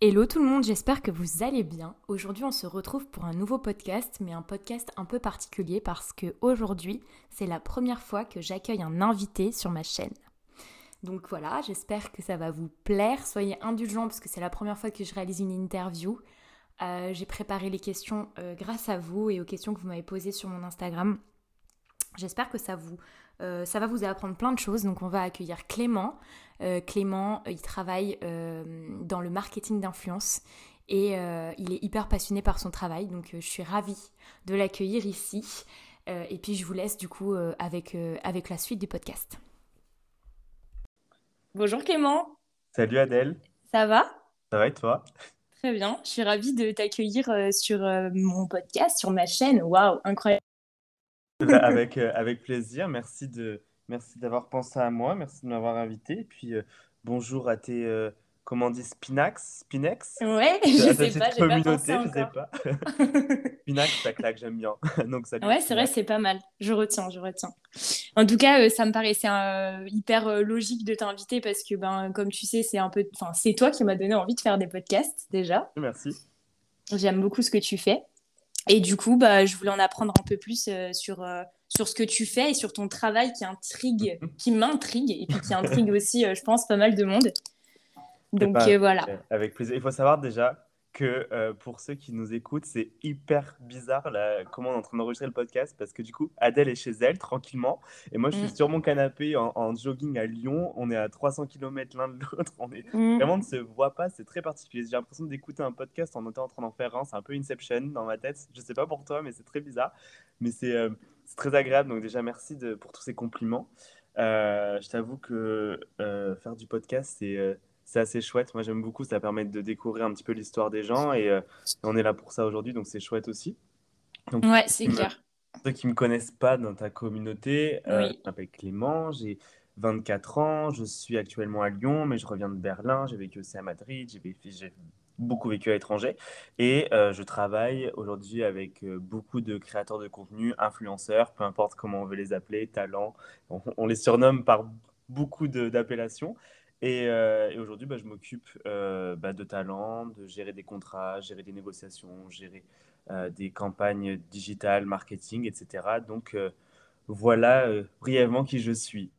Hello tout le monde, j'espère que vous allez bien. Aujourd'hui, on se retrouve pour un nouveau podcast, mais un podcast un peu particulier parce que aujourd'hui, c'est la première fois que j'accueille un invité sur ma chaîne. Donc voilà, j'espère que ça va vous plaire. Soyez indulgents parce que c'est la première fois que je réalise une interview. Euh, j'ai préparé les questions euh, grâce à vous et aux questions que vous m'avez posées sur mon Instagram. J'espère que ça vous euh, ça va vous apprendre plein de choses. Donc on va accueillir Clément. Euh, Clément, euh, il travaille dans le marketing d'influence et il est hyper passionné par son travail. Donc je suis ravie de l'accueillir ici. et puis je vous laisse du coup avec, avec la suite du podcast. Bonjour Clément. Salut Adèle. Ça va? Ça va et toi? Très bien. Je suis ravie de t'accueillir sur mon podcast, sur ma chaîne. Waouh, incroyable. Avec, euh, avec plaisir. Merci de merci d'avoir pensé à moi. Merci de m'avoir invité. Et puis euh, bonjour à tes euh, comment on dit Spinax Spinex? Ouais, je sais pas, j'ai pas pensé je sais pas. Spinax, ça claque, j'aime bien. Donc ça Ouais, c'est vrai, c'est pas mal. Je retiens, je retiens. En tout cas, ça me paraissait hyper logique de t'inviter parce que ben comme tu sais, c'est un peu enfin, c'est toi qui m'as donné envie de faire des podcasts déjà. Merci. J'aime beaucoup ce que tu fais. Et du coup, bah, je voulais en apprendre un peu plus euh, sur, euh, sur ce que tu fais et sur ton travail qui intrigue, qui m'intrigue et puis qui intrigue aussi, euh, je pense, pas mal de monde. Donc voilà. Avec plaisir. Il faut savoir déjà que euh, pour ceux qui nous écoutent, c'est hyper bizarre là, comment on est en train d'enregistrer le podcast parce que du coup, Adèle est chez elle tranquillement et moi je suis mm. sur mon canapé en, jogging à Lyon. On est à 300 km l'un de l'autre. On est mm. vraiment ne se voit pas. C'est très particulier. J'ai l'impression d'écouter un podcast en étant en train d'en faire un. C'est un peu Inception dans ma tête. Je sais pas pour toi, mais c'est très bizarre. Mais c'est euh, très agréable. Donc déjà merci de, pour tous ces compliments. Euh, je t'avoue que faire du podcast, c'est c'est assez chouette. Moi, j'aime beaucoup. Ça permet de découvrir un petit peu l'histoire des gens et euh, on est là pour ça aujourd'hui, donc c'est chouette aussi. Donc, ouais, c'est clair. ceux qui ne me connaissent pas dans ta communauté, euh, je m'appelle Clément, j'ai 24 ans, je suis actuellement à Lyon, mais je reviens de Berlin, j'ai vécu aussi à Madrid, j'ai beaucoup vécu à l'étranger et euh, je travaille aujourd'hui avec beaucoup de créateurs de contenu, influenceurs, peu importe comment on veut les appeler, talents, on les surnomme par beaucoup d'appellations. Euh, et, aujourd'hui, bah, je m'occupe euh, bah, de talent, de gérer des contrats, gérer des négociations, gérer euh, des campagnes digitales, marketing, etc. Donc voilà brièvement qui je suis.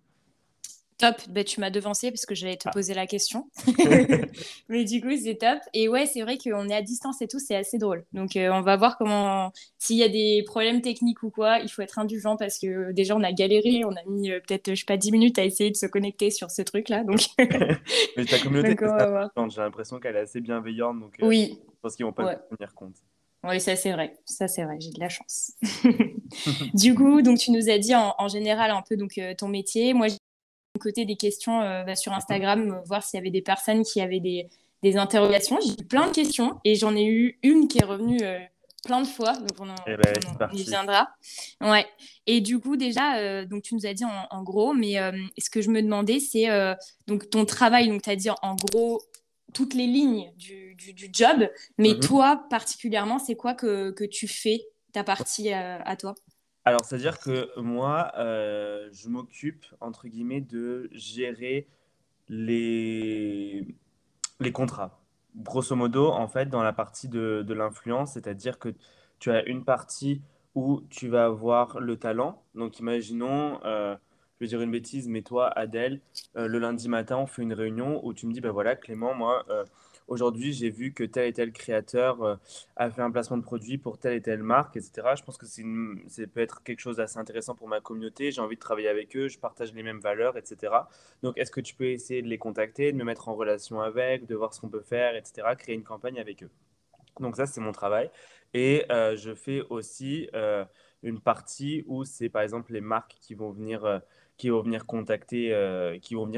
Top, ben, tu m'as devancé parce que j'allais te ah. poser la question. Mais du coup, c'est top. Et ouais, c'est vrai qu'on est à distance et tout, c'est assez drôle. Donc, euh, on va voir comment. S'il y a des problèmes techniques ou quoi, il faut être indulgent parce que déjà, on a galéré. On a mis euh, peut-être, je sais pas, 10 minutes à essayer de se connecter sur ce truc-là. Donc... Mais ta communauté, j'ai l'impression qu'elle est assez bienveillante. Donc, euh, oui. Je pense qu'ils vont pas tenir compte. Oui, ça c'est vrai, ça c'est vrai, j'ai de la chance. du coup, donc tu nous as dit en, général un peu donc ton métier. Moi, côté des questions euh, bah, sur Instagram, euh, voir s'il y avait des personnes qui avaient des, des interrogations. J'ai eu plein de questions et j'en ai eu une qui est revenue euh, plein de fois, donc on, eh ben, y viendra. Ouais. Et du coup, déjà, donc tu nous as dit en, gros, mais ce que je me demandais, c'est donc ton travail, donc tu as dit en, gros toutes les lignes du, du, job, mais mhm. toi particulièrement, c'est quoi que, que, tu fais, ta partie à toi? Alors, c'est-à-dire que moi, euh, je m'occupe, entre guillemets, de gérer les, les contrats. Grosso modo, en fait, dans la partie de, de l'influence, c'est-à-dire que tu as une partie où tu vas avoir le talent. Donc, imaginons, euh, je vais dire une bêtise, mais toi, Adèle, euh, le lundi matin, on fait une réunion où tu me dis, ben voilà, Clément, moi, aujourd'hui, j'ai vu que tel et tel créateur euh, a fait un placement de produit pour telle et telle marque, etc. Je pense que c'est peut être quelque chose d'assez intéressant pour ma communauté. J'ai envie de travailler avec eux, je partage les mêmes valeurs, etc. Donc, est-ce que tu peux essayer de les contacter, de me mettre en relation avec, de voir ce qu'on peut faire, etc. Créer une campagne avec eux? Donc, ça, c'est mon travail. Et euh, je fais aussi euh, une partie où c'est par exemple les marques qui vont venir qui vont venir contacter,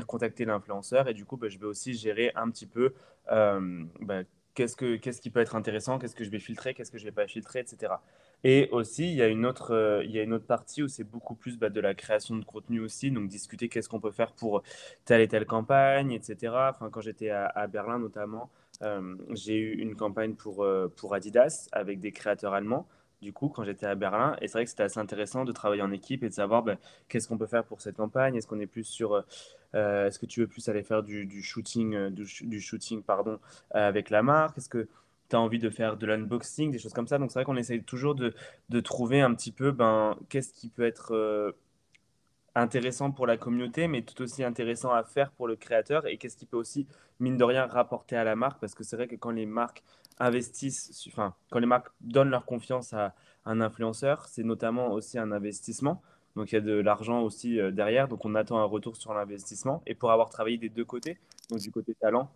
contacter l'influenceur. Et du coup, bah, je vais aussi gérer un petit peu bah, qu'est-ce, que, qu'est-ce qui peut être intéressant, qu'est-ce que je vais filtrer, qu'est-ce que je vais pas filtrer, etc. Et aussi, il y a une autre, euh, y a une autre partie où c'est beaucoup plus bah, de la création de contenu aussi, donc discuter qu'est-ce qu'on peut faire pour telle et telle campagne, etc. Enfin, quand j'étais à, Berlin notamment, j'ai eu une campagne pour, pour Adidas avec des créateurs allemands du coup, quand j'étais à Berlin. Et c'est vrai que c'était assez intéressant de travailler en équipe et de savoir ben, qu'est-ce qu'on peut faire pour cette campagne. Est-ce qu'on est plus sur euh, Est-ce que tu veux plus aller faire du, shooting, du, shooting pardon, avec la marque? Est-ce que tu as envie de faire de l'unboxing, des choses comme ça? Donc c'est vrai qu'on essaye toujours de, de, trouver un petit peu ben, qu'est-ce qui peut être intéressant pour la communauté, mais tout aussi intéressant à faire pour le créateur et qu'est-ce qui peut aussi, mine de rien, rapporter à la marque? Parce que c'est vrai que quand les marques investissent, enfin, quand les marques donnent leur confiance à un influenceur, c'est notamment aussi un investissement. Donc il y a de l'argent aussi euh, derrière, donc on attend un retour sur l'investissement. Et pour avoir travaillé des deux côtés, donc du côté talent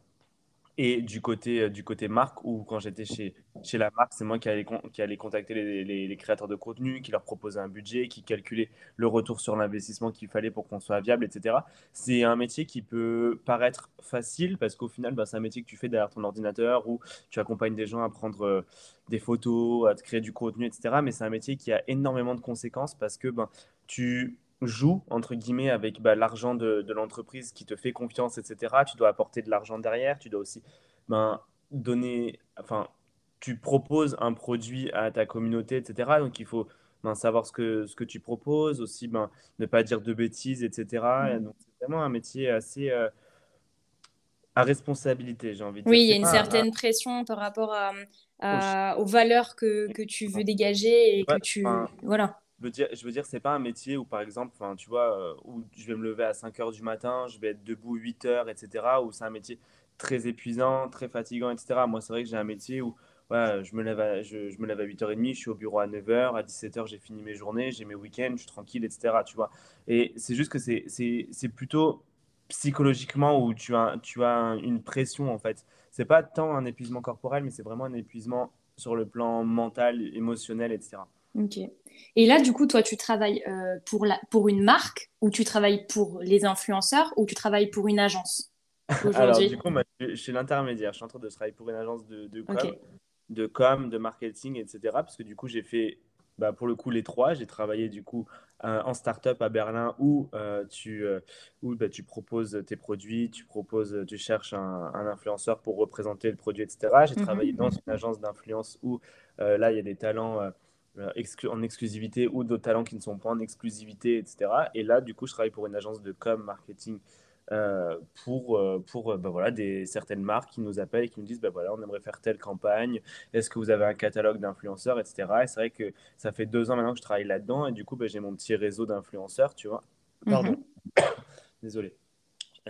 et du côté, euh, du côté marque, où quand j'étais chez, chez la marque, c'est moi qui allais, qui allais contacter les, créateurs de contenu, qui leur proposait un budget, qui calculait le retour sur l'investissement qu'il fallait pour qu'on soit viable, etc. C'est un métier qui peut paraître facile parce qu'au final, bah, c'est un métier que tu fais derrière ton ordinateur où tu accompagnes des gens à prendre euh, des photos, à te créer du contenu, etc. Mais c'est un métier qui a énormément de conséquences parce que ben, tu joue, entre guillemets, avec bah, l'argent de, de l'entreprise qui te fait confiance, etc. Tu dois apporter de l'argent derrière, tu dois aussi ben, donner, enfin, tu proposes un produit à ta communauté, etc. Donc il faut ben, savoir ce que, ce que tu proposes, aussi ben, ne pas dire de bêtises, etc. Mmh. donc c'est vraiment un métier assez... Euh, à responsabilité, j'ai envie de dire. Oui, il y a une certaine pression par rapport à, aux valeurs que, que, tu veux dégager et que tu... Voilà veux dire, je veux dire, c'est pas un métier où, par exemple, tu vois, euh, où je vais me lever à 5 heures du matin, je vais être debout 8 heures, etc. Où c'est un métier très épuisant, très fatigant, etc. Moi, c'est vrai que j'ai un métier où ouais, je, me lève à, je me lève à 8h30, je suis au bureau à 9h, à 17h, j'ai fini mes journées, j'ai mes week-ends, je suis tranquille, etc. Tu vois. Et c'est juste que c'est plutôt psychologiquement où tu as, tu as une pression, en fait. C'est pas tant un épuisement corporel, mais c'est vraiment un épuisement sur le plan mental, émotionnel, etc. Ok. Et là, du coup, toi, tu travailles euh, pour, la, pour une marque ou tu travailles pour les influenceurs ou tu travailles pour une agence Alors, du coup, moi, je suis l'intermédiaire. Je suis en train de travailler pour une agence de, de com, de com, de marketing, etc. Parce que du coup, j'ai fait, bah, pour le coup, les trois. J'ai travaillé, du coup, euh, en start-up à Berlin où, euh, tu, où bah, tu proposes tes produits, tu, proposes, tu cherches un, influenceur pour représenter le produit, etc. J'ai mhm. travaillé dans une agence d'influence où, là, il y a des talents euh, en exclusivité ou d'autres talents qui ne sont pas en exclusivité, etc. Et là, du coup, je travaille pour une agence de com marketing euh, pour, euh, pour bah, voilà, des, certaines marques qui nous appellent et qui nous disent bah, voilà, on aimerait faire telle campagne, est-ce que vous avez un catalogue d'influenceurs, etc. Et c'est vrai que ça fait deux ans maintenant que je travaille là-dedans et du coup, bah, j'ai mon petit réseau d'influenceurs, tu vois. Pardon. Mhm. Désolé.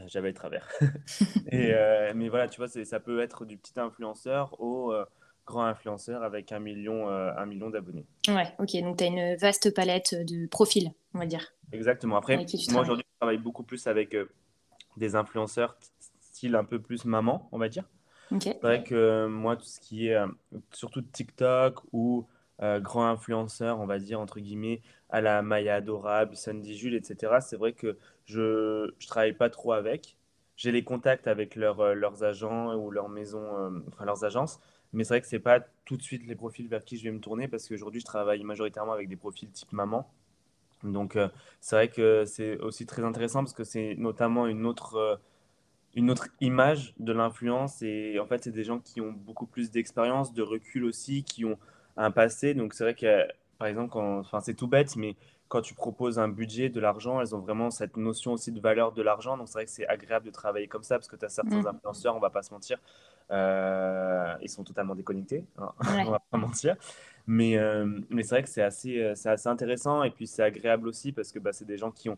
J'avais le travers. et, mais voilà, tu vois, ça peut être du petit influenceur au grand influenceur avec un million, euh, un million d'abonnés. Ouais, ok. Donc, tu as une vaste palette de profils, on va dire. Exactement. Après, moi, aujourd'hui, je travaille beaucoup plus avec euh, des influenceurs style un peu plus maman, on va dire. C'est vrai que euh, moi, tout ce qui est surtout TikTok ou grand influenceur, on va dire, entre guillemets, à la Maya Adorable, Sandy Jules, etc., c'est vrai que je ne travaille pas trop avec. J'ai les contacts avec leurs agents ou leurs maisons, enfin leurs agences, mais c'est vrai que ce n'est pas tout de suite les profils vers qui je vais me tourner parce qu'aujourd'hui, je travaille majoritairement avec des profils type maman. Donc, euh, c'est vrai que c'est aussi très intéressant parce que c'est notamment une autre, euh, une autre image de l'influence. Et en fait, c'est des gens qui ont beaucoup plus d'expérience, de recul aussi, qui ont un passé. Donc, c'est vrai que, par exemple, enfin, c'est tout bête, mais quand tu proposes un budget, de l'argent, elles ont vraiment cette notion aussi de valeur de l'argent. Donc, c'est vrai que c'est agréable de travailler comme ça parce que tu as certains mmh. influenceurs, on va pas se mentir, euh, ils sont totalement déconnectés, hein, on va pas mentir. Mais, euh, mais c'est vrai que c'est assez, euh, c'est assez intéressant et puis c'est agréable aussi parce que bah, c'est des gens qui ont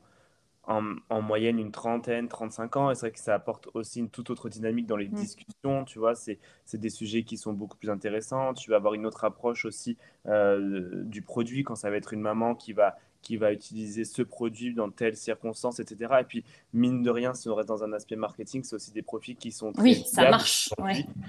en, en, moyenne une trentaine, 35 ans et c'est vrai que ça apporte aussi une toute autre dynamique dans les mmh. discussions, tu vois, c'est, c'est des sujets qui sont beaucoup plus intéressants, tu vas avoir une autre approche aussi du produit quand ça va être une maman qui va qui va utiliser ce produit dans telles circonstances, etc. Et puis, mine de rien, si on reste dans un aspect marketing, c'est aussi des profits qui sont très Oui, ça marche.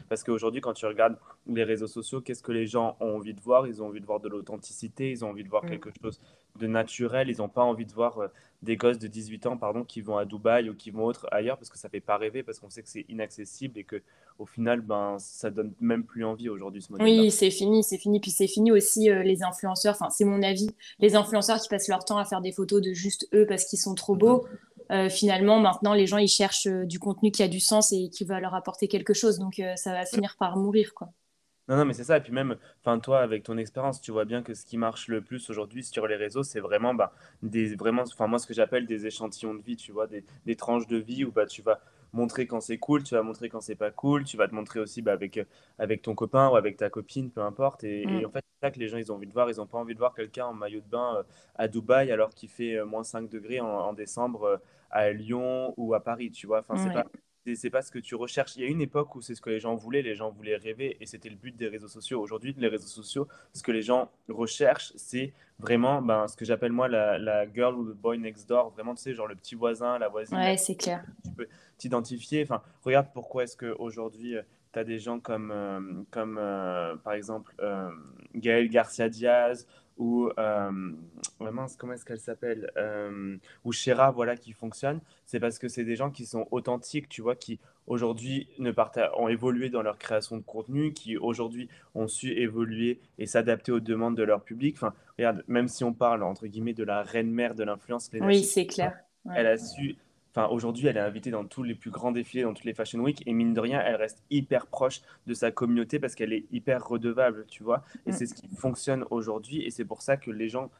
Parce qu'aujourd'hui, quand tu regardes les réseaux sociaux, qu'est-ce que les gens ont envie de voir? Ils ont envie de voir de l'authenticité, ils ont envie de voir mm. quelque chose de naturel, ils n'ont pas envie de voir euh, des gosses de 18 ans pardon, qui vont à Dubaï ou qui vont autre ailleurs parce que ça fait pas rêver, parce qu'on sait que c'est inaccessible et que au final, ben, ça donne même plus envie aujourd'hui ce modèle. Oui, c'est fini, c'est fini. Puis c'est fini aussi euh, les influenceurs, enfin c'est mon avis, les influenceurs qui passent leur temps à faire des photos de juste eux parce qu'ils sont trop beaux. Euh, finalement, maintenant, les gens, ils cherchent euh, du contenu qui a du sens et qui va leur apporter quelque chose. Donc, ça va finir par mourir, quoi. Non, non, mais c'est ça. Et puis même, enfin, toi, avec ton expérience, tu vois bien que ce qui marche le plus aujourd'hui sur les réseaux, c'est vraiment, bah, des, vraiment, enfin, moi, ce que j'appelle des échantillons de vie, tu vois, des, des tranches de vie où bah, tu vas montrer quand c'est cool, tu vas montrer quand c'est pas cool, tu vas te montrer aussi bah, avec, avec ton copain ou avec ta copine, peu importe. Et, Mm. et en fait, c'est ça que les gens, ils ont envie de voir. Ils n'ont pas envie de voir quelqu'un en maillot de bain euh, à Dubaï alors qu'il fait euh, moins 5 degrés en, en décembre euh, à Lyon ou à Paris, tu vois. Enfin, c'est Ouais. pas, c'est pas ce que tu recherches. Il y a une époque où c'est ce que les gens voulaient, les gens voulaient rêver et c'était le but des réseaux sociaux. Aujourd'hui, les réseaux sociaux, ce que les gens recherchent, c'est vraiment ben, ce que j'appelle moi la, la girl ou le boy next door. Vraiment, tu sais, genre le petit voisin, la voisine, Ouais, c'est clair. tu peux t'identifier. Enfin, regarde pourquoi est-ce qu'aujourd'hui, tu as des gens comme, euh, comme euh, par exemple, euh, Gaël Garcia Diaz ou, euh, mince, comment est-ce qu'elle s'appelle Euh, Ou Shera, voilà, qui fonctionnent. C'est parce que c'est des gens qui sont authentiques, tu vois, qui aujourd'hui ne ont évolué dans leur création de contenu, qui aujourd'hui ont su évoluer et s'adapter aux demandes de leur public. Enfin, regarde, même si on parle, entre guillemets, de la reine-mère de l'influence, Oui, c'est clair. Ouais. elle a su. Enfin, aujourd'hui, elle est invitée dans tous les plus grands défilés, dans toutes les Fashion Week, et mine de rien, elle reste hyper proche de sa communauté parce qu'elle est hyper redevable, tu vois. Et Mm. c'est ce qui fonctionne aujourd'hui, et c'est pour ça que les gens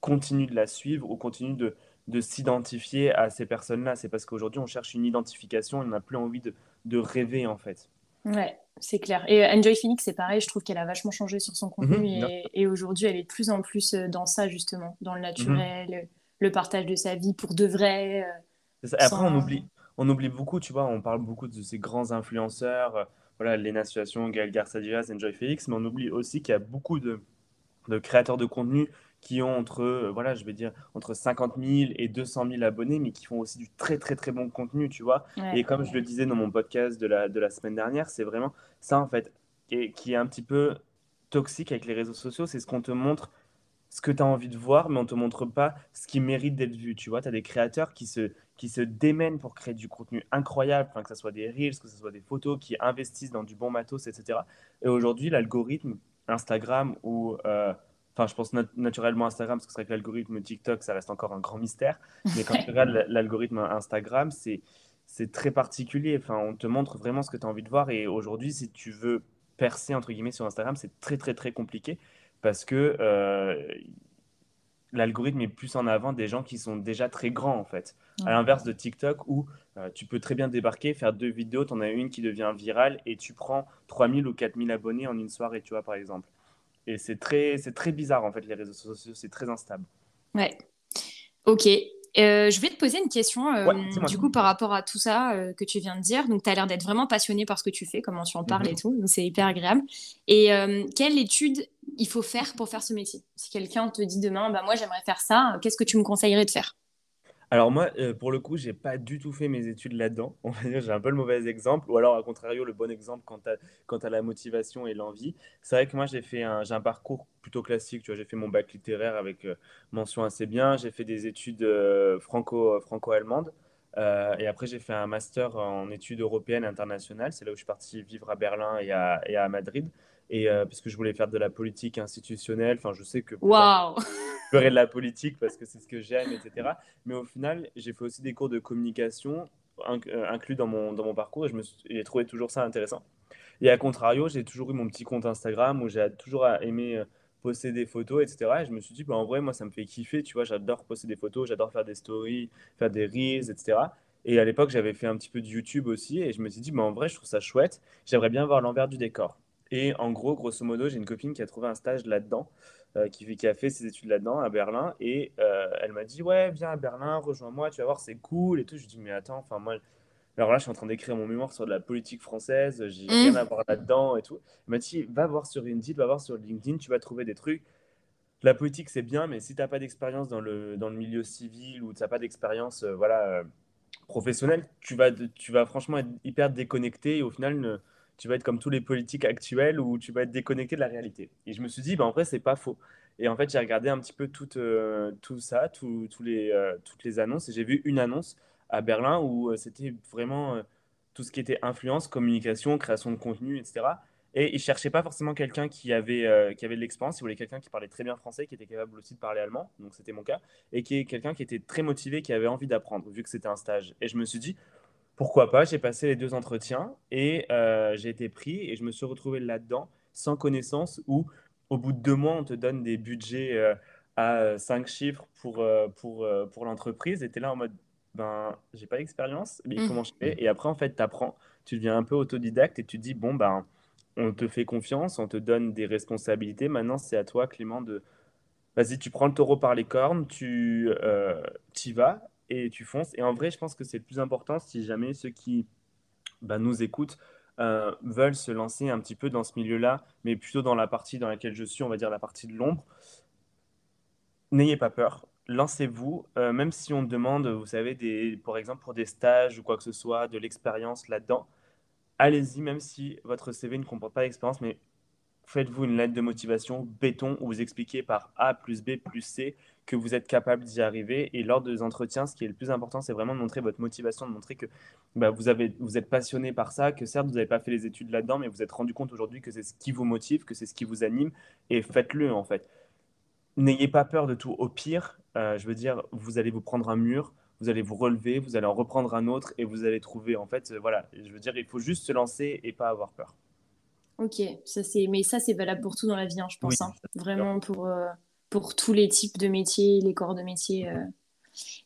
continuent de la suivre ou continuent de, de s'identifier à ces personnes-là. C'est parce qu'aujourd'hui, on cherche une identification, on n'a plus envie de, de rêver, en fait. Ouais, c'est clair. Et euh, Enjoy Phoenix, c'est pareil, je trouve qu'elle a vachement changé sur son contenu Mhm, et, et aujourd'hui, elle est de plus en plus euh, dans ça, justement, dans le Mhm. naturel, le partage de sa vie pour de vrai, euh, ça. Après, on oublie, on oublie beaucoup, tu vois, on parle beaucoup de ces grands influenceurs, euh, voilà, Lena Situation, Gaël Garcia Diaz, Enjoy Félix, mais on oublie aussi qu'il y a beaucoup de, de créateurs de contenu qui ont entre, euh, voilà, je vais dire, entre 50 000 et 200 000 abonnés, mais qui font aussi du très, très, très bon contenu, tu vois. Ouais, Et comme je le disais dans mon podcast de la, de la semaine dernière, c'est vraiment ça, en fait, et qui est un petit peu toxique avec les réseaux sociaux, c'est ce qu'on te montre ce que tu as envie de voir, mais on te montre pas ce qui mérite d'être vu. Tu vois, tu as des créateurs qui se, qui se démènent pour créer du contenu incroyable, que ce soit des reels, que ce soit des photos, qui investissent dans du bon matos, etc. Et aujourd'hui, l'algorithme Instagram ou... euh, Enfin, je pense nat- naturellement Instagram, parce que c'est vrai que l'algorithme TikTok, ça reste encore un grand mystère. Mais quand tu regardes l'algorithme Instagram, c'est c'est très particulier. Enfin, on te montre vraiment ce que tu as envie de voir. Et aujourd'hui, si tu veux percer, entre guillemets, sur Instagram, c'est très, très, très compliqué parce que euh, l'algorithme est plus en avant des gens qui sont déjà très grands, en fait. À l'inverse de TikTok, où euh, tu peux très bien débarquer, faire deux vidéos, tu en as une qui devient virale et tu prends 3000 ou 4000 abonnés en une soirée, tu vois, par exemple. Et c'est très, c'est très bizarre, en fait, les réseaux sociaux, c'est très instable. Ouais. Ok. Euh, je vais te poser une question, euh, Ouais, du coup, par rapport à tout ça euh, que tu viens de dire. Donc, tu as l'air d'être vraiment passionné par ce que tu fais, comment tu en parles et Mhm. tout. Donc, c'est hyper agréable. Et quelle étude il faut faire pour faire ce métier? Si quelqu'un te dit demain, bah, moi, j'aimerais faire ça, qu'est-ce que tu me conseillerais de faire? Alors moi, euh, pour le coup, j'ai pas du tout fait mes études là-dedans. On va dire, j'ai un peu le mauvais exemple, ou alors, à contrario, le bon exemple quand t'as la motivation et l'envie. C'est vrai que moi, j'ai fait un, j'ai un parcours plutôt classique. Tu vois, j'ai fait mon bac littéraire avec euh, mention assez bien. J'ai fait des études euh, franco, franco-allemandes. Et après, j'ai fait un master en études européennes et internationales. C'est là où je suis parti vivre à Berlin et à, et à Madrid. Et euh, parce que je voulais faire de la politique institutionnelle. Enfin, je sais que Waouh! je ferai de la politique parce que c'est ce que j'aime, etc. Mais au final, j'ai fait aussi des cours de communication inc- euh, inclus dans mon, dans mon parcours et j'ai trouvé toujours ça intéressant. Et à contrario, j'ai toujours eu mon petit compte Instagram où j'ai toujours aimé euh, poster des photos, etc. Et je me suis dit, bah, en vrai, moi, ça me fait kiffer, tu vois, j'adore poster des photos, j'adore faire des stories, faire des reels, etc. Et à l'époque, j'avais fait un petit peu de YouTube aussi et je me suis dit, bah, en vrai, je trouve ça chouette, j'aimerais bien voir l'envers du décor. Et en gros, grosso modo, j'ai une copine qui a trouvé un stage là-dedans euh, qui, qui a fait ses études là-dedans à Berlin. Et euh, elle m'a dit ouais viens à Berlin rejoins-moi tu vas voir c'est cool et tout je lui dis mais attends enfin moi alors là je suis en train d'écrire mon mémoire sur de la politique française j'ai rien Mm. à voir là-dedans et tout elle m'a dit va voir sur Indeed va voir sur LinkedIn tu vas trouver des trucs. La politique c'est bien mais si t'as pas d'expérience dans le dans le milieu civil ou t'as pas d'expérience euh, voilà euh, professionnelle tu vas tu vas franchement être hyper déconnecté et au final ne- tu vas être comme tous les politiques actuels où tu vas être déconnecté de la réalité. Et je me suis dit, bah, en vrai, c'est pas faux. Et en fait, j'ai regardé un petit peu tout, euh, tout ça, tout- tous les, euh, toutes les annonces, et j'ai vu une annonce à Berlin où euh, c'était vraiment tout ce qui était influence, communication, création de contenu, etc. Et ils cherchaient pas forcément quelqu'un qui avait, qui avait de l'expérience, ils voulaient quelqu'un qui parlait très bien français, qui était capable aussi de parler allemand, donc c'était mon cas, et qui est quelqu'un qui était très motivé, qui avait envie d'apprendre, vu que c'était un stage. Et je me suis dit, pourquoi pas, j'ai passé les deux entretiens et euh, j'ai été pris et je me suis retrouvé là-dedans. sans connaissance ou au bout de deux mois, on te donne des budgets euh, à cinq chiffres pour, euh, pour, euh, pour l'entreprise et tu es là en mode, ben, j'ai pas d'expérience, mais Mmh. comment je fais? Et après, en fait, tu apprends, tu deviens un peu autodidacte et tu te dis, bon, ben, on te fait confiance, on te donne des responsabilités. Maintenant, c'est à toi, Clément, de Vas-y, tu prends le taureau par les cornes, tu euh, y vas et tu fonces. Et en vrai, je pense que c'est le plus important si jamais ceux qui bah, nous écoutent euh, veulent se lancer un petit peu dans ce milieu-là, mais plutôt dans la partie dans laquelle je suis, on va dire la partie de l'ombre. N'ayez pas peur, lancez-vous, euh, même si on demande, vous savez, par exemple pour des stages ou quoi que ce soit, de l'expérience là-dedans, allez-y, même si votre CV ne comporte pas d'expérience, mais faites-vous une lettre de motivation béton où vous expliquez par A plus B plus C que vous êtes capable d'y arriver. Et lors des entretiens, ce qui est le plus important, c'est vraiment de montrer votre motivation, de montrer que bah, vous, avez, vous êtes passionné par ça, que certes, vous n'avez pas fait les études là-dedans, mais vous êtes rendu compte aujourd'hui que c'est ce qui vous motive, que c'est ce qui vous anime, et faites-le en fait. N'ayez pas peur de tout. Au pire, euh, je veux dire, vous allez vous prendre un mur, vous allez vous relever, vous allez en reprendre un autre, et vous allez trouver, en fait, euh, voilà, je veux dire, il faut juste se lancer et pas avoir peur. Ok, ça c'est, mais ça c'est valable pour tout dans la vie, hein, je Oui, pense. hein. Vraiment pour, euh, pour tous les types de métiers, les corps de métier. euh.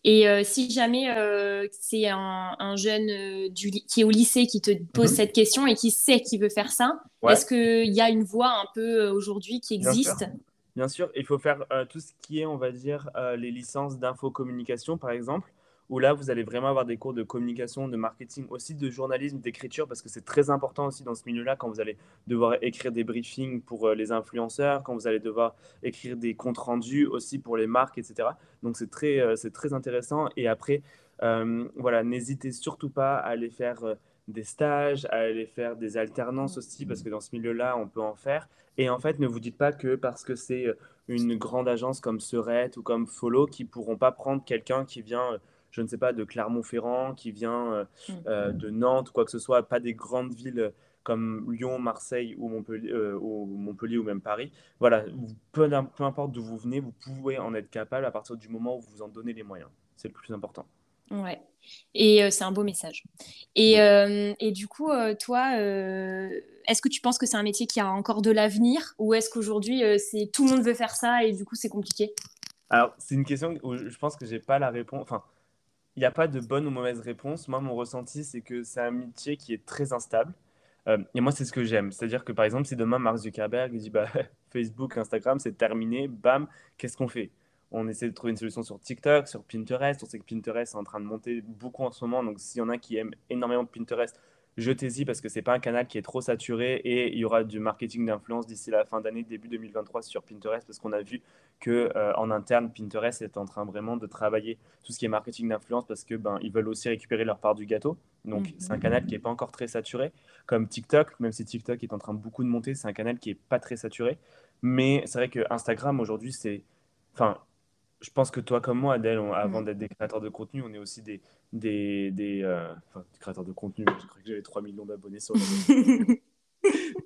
Et euh, si jamais euh, c'est un, un jeune euh, du, qui est au lycée qui te pose Mhm. cette question et qui sait qu'il veut faire ça, Ouais. est-ce qu'il y a une voie un peu aujourd'hui qui Bien sûr. existe? Bien sûr, il faut faire tout ce qui est, on va dire, les licences d'infocommunication, par exemple, où là, vous allez vraiment avoir des cours de communication, de marketing, aussi de journalisme, d'écriture, parce que c'est très important aussi dans ce milieu-là, quand vous allez devoir écrire des briefings pour euh, les influenceurs, quand vous allez devoir écrire des comptes rendus aussi pour les marques, etc. Donc, c'est très, euh, c'est très intéressant. Et après, euh, voilà, n'hésitez surtout pas à aller faire des stages, à aller faire des alternances aussi, parce que dans ce milieu-là, on peut en faire. Et en fait, ne vous dites pas que parce que c'est une grande agence comme Serette ou comme Follow qui pourront pas prendre quelqu'un qui vient, je ne sais pas, de Clermont-Ferrand, qui vient euh, Mm. euh, de Nantes, quoi que ce soit, pas des grandes villes euh, comme Lyon, Marseille ou Montpellier, euh, ou Montpellier ou même Paris. Voilà, vous- peu, importe d'où vous venez, vous pouvez en être capable à partir du moment où vous en donnez les moyens. C'est le plus important. Ouais. Et euh, c'est un beau message. Et, euh, et du coup, toi, est-ce que tu penses que c'est un métier qui a encore de l'avenir ou est-ce qu'aujourd'hui, c'est tout le monde veut faire ça et du coup, c'est compliqué? Alors, c'est une question où je pense que j'ai pas la réponse. Enfin, il n'y a pas de bonne ou mauvaise réponse. Moi, mon ressenti, c'est que c'est un métier qui est très instable. Euh, et moi, c'est ce que j'aime. C'est-à-dire que, par exemple, si demain Mark Zuckerberg dit bah, Facebook, Instagram, c'est terminé, bam, qu'est-ce qu'on fait? On essaie de trouver une solution sur TikTok, sur Pinterest. On sait que Pinterest est en train de monter beaucoup en ce moment. Donc, s'il y en a qui aiment énormément Pinterest, jetez-y parce que c'est pas un canal qui est trop saturé et il y aura du marketing d'influence d'ici la fin d'année, début 2023 sur Pinterest parce qu'on a vu que euh, en interne, Pinterest est en train vraiment de travailler tout ce qui est marketing d'influence parce que ben ils veulent aussi récupérer leur part du gâteau. Donc Mhm. c'est un canal qui est pas encore très saturé, comme TikTok, même si TikTok est en train beaucoup de monter, c'est un canal qui est pas très saturé. Mais c'est vrai que Instagram aujourd'hui, c'est, enfin, je pense que toi comme moi, Adèle, on- avant Mm. d'être des créateurs de contenu, on est aussi des des, des, euh, enfin, des créateurs de contenu. Je crois que j'avais 3 millions d'abonnés sur les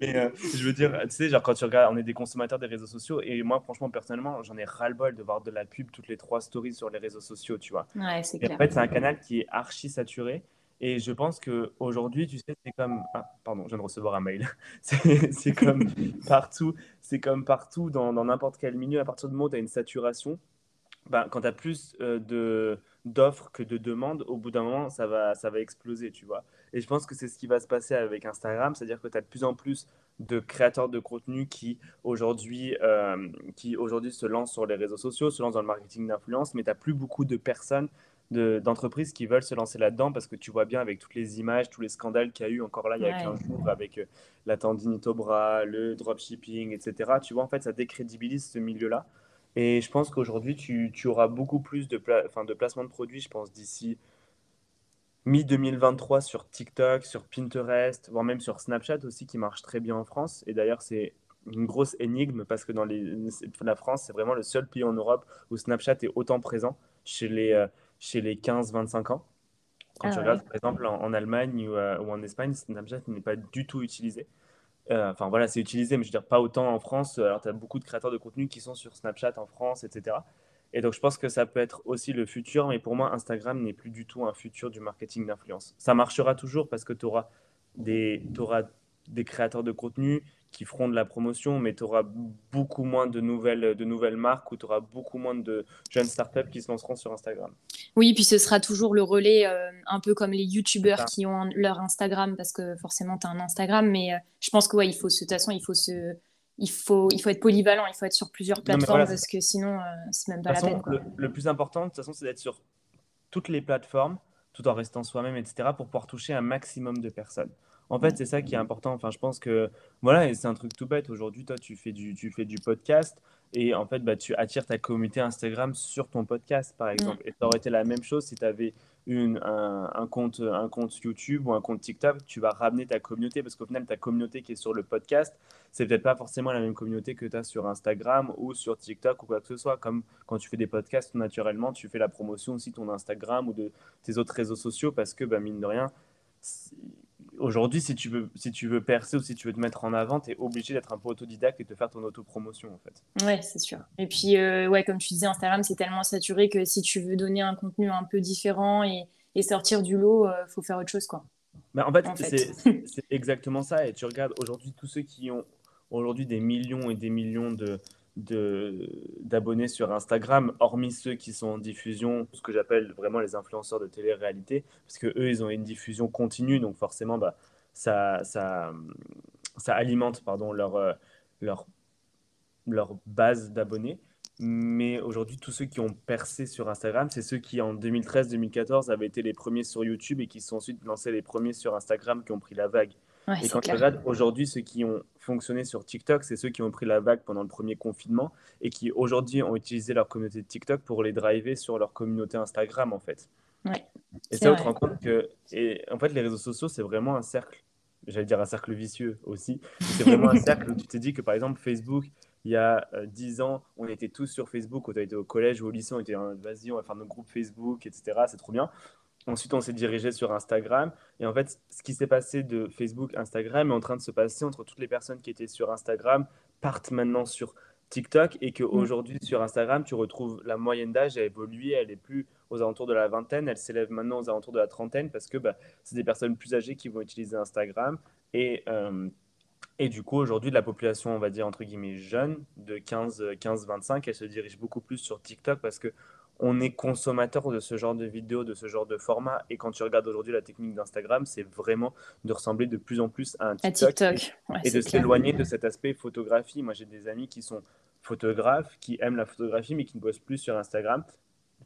mais euh, je veux dire, tu sais, genre quand tu regardes, on est des consommateurs des réseaux sociaux et moi, franchement, personnellement, j'en ai ras-le-bol de voir de la pub toutes les trois stories sur les réseaux sociaux, tu vois. Ouais, c'est Et en clair. fait, c'est un canal qui est archi saturé et je pense que aujourd'hui, tu sais, c'est comme, ah, pardon, je viens de recevoir un mail. C'est comme partout, c'est comme partout dans dans n'importe quel milieu, à partir du moment où tu as une saturation, ben, quand tu as plus euh, de d'offres que de demandes, au bout d'un moment, ça va, ça va exploser, tu vois. Et je pense que c'est ce qui va se passer avec Instagram, c'est-à-dire que tu as de plus en plus de créateurs de contenu qui aujourd'hui euh, qui aujourd'hui se lancent sur les réseaux sociaux, se lancent dans le marketing d'influence, mais tu n'as plus beaucoup de personnes, de- d'entreprises qui veulent se lancer là-dedans parce que tu vois bien avec toutes les images, tous les scandales qu'il y a eu encore là il y a Ouais. 15 jours avec euh, la tendinite au bras, le dropshipping, etc. Tu vois, en fait, ça décrédibilise ce milieu-là. Et je pense qu'aujourd'hui, tu, tu auras beaucoup plus de, pla- enfin, de placements de produits, je pense, d'ici mi-2023 sur TikTok, sur Pinterest, voire même sur Snapchat aussi, qui marche très bien en France. Et d'ailleurs, c'est une grosse énigme parce que dans les, la France, c'est vraiment le seul pays en Europe où Snapchat est autant présent chez les, euh, chez les 15-25 ans. Quand Ah tu ouais. regardes, par exemple, en, en Allemagne ou, euh, ou en Espagne, Snapchat n'est pas du tout utilisé. Euh, Enfin voilà, c'est utilisé, mais je veux dire pas autant en France. Alors tu as beaucoup de créateurs de contenu qui sont sur Snapchat en France, etc. Et donc je pense que ça peut être aussi le futur, mais pour moi, Instagram n'est plus du tout un futur du marketing d'influence. Ça marchera toujours parce que tu auras des, t'auras des créateurs de contenu qui feront de la promotion, mais tu auras beaucoup moins de nouvelles, de nouvelles marques ou tu auras beaucoup moins de jeunes startups qui se lanceront sur Instagram. Oui, puis ce sera toujours le relais, euh, un peu comme les YouTubeurs qui ont leur Instagram, parce que forcément, tu as un Instagram, mais euh, je pense que ouais, il faut, de toute façon, il faut se. Il faut, il faut être polyvalent, il faut être sur plusieurs plateformes parce que sinon, euh, c'est même pas la peine. Le, le, plus important, de toute façon, c'est d'être sur toutes les plateformes, tout en restant soi-même, etc., pour pouvoir toucher un maximum de personnes. En fait, c'est ça qui est important. Enfin, je pense que voilà, et c'est un truc tout bête. Aujourd'hui, toi, tu fais du, tu fais du podcast et en fait, bah, tu attires ta communauté Instagram sur ton podcast, par exemple. Et ça aurait été la même chose si tu avais une, un, compte, un compte YouTube ou un compte TikTok, tu vas ramener ta communauté parce qu'au final, ta communauté qui est sur le podcast, c'est peut-être pas forcément la même communauté que tu as sur Instagram ou sur TikTok ou quoi que ce soit. Comme quand tu fais des podcasts, naturellement, tu fais la promotion aussi de ton Instagram ou de tes autres réseaux sociaux parce que, bah, mine de rien, aujourd'hui, si tu veux, si tu veux percer ou si tu veux te mettre en avant, tu es obligé d'être un peu autodidacte et de faire ton autopromotion en fait. Ouais, c'est sûr. Et puis, euh, ouais, comme tu disais, Instagram, c'est tellement saturé que si tu veux donner un contenu un peu différent et, et sortir du lot, il euh, faut faire autre chose, quoi. Mais en fait, fait. c'est exactement ça. Et tu regardes aujourd'hui tous ceux qui ont aujourd'hui des millions et des millions de, d'abonnés sur Instagram, hormis ceux qui sont en diffusion, ce que j'appelle vraiment les influenceurs de télé-réalité, parce que eux, ils ont une diffusion continue, donc forcément, bah, ça, ça, ça alimente pardon, leur, euh, leur, leur base d'abonnés. Mais aujourd'hui, tous ceux qui ont percé sur Instagram, c'est ceux qui en 2013-2014 avaient été les premiers sur YouTube et qui sont ensuite lancés les premiers sur Instagram qui ont pris la vague et quand tu regardes aujourd'hui, ceux qui ont fonctionné sur TikTok, c'est ceux qui ont pris la vague pendant le premier confinement et qui aujourd'hui ont utilisé leur communauté de TikTok pour les driver sur leur communauté Instagram en fait. Ouais, et ça, on te rend compte que et en fait, les réseaux sociaux, c'est vraiment un cercle, j'allais dire un cercle vicieux aussi. C'est vraiment un cercle où tu t'es dit que par exemple, Facebook, il y a euh, dix 10 ans, on était tous sur Facebook. Quand tu étais au collège ou au lycée, on était vas-y, on va faire nos groupes Facebook, etc. C'est trop bien. Ensuite, on s'est dirigé sur Instagram. Et en fait, ce qui s'est passé de Facebook, Instagram est en train de se passer entre toutes les personnes qui étaient sur Instagram partent maintenant sur TikTok et qu'aujourd'hui, mm. sur Instagram, tu retrouves la moyenne d'âge a évolué. Elle est plus aux alentours de la vingtaine. Elle s'élève maintenant aux alentours de la trentaine parce que bah, c'est des personnes plus âgées qui vont utiliser Instagram. Et, euh, et du coup, aujourd'hui, la population, on va dire, entre guillemets, jeune, de 15-25, elle se dirige beaucoup plus sur TikTok parce que on est consommateur de ce genre de vidéos, de ce genre de format. Et quand tu regardes aujourd'hui la technique d'Instagram, c'est vraiment de ressembler de plus en plus à un TikTok, et, de s'éloigner de cet aspect photographie. Moi, j'ai des amis qui sont photographes, qui aiment la photographie, mais qui ne bossent plus sur Instagram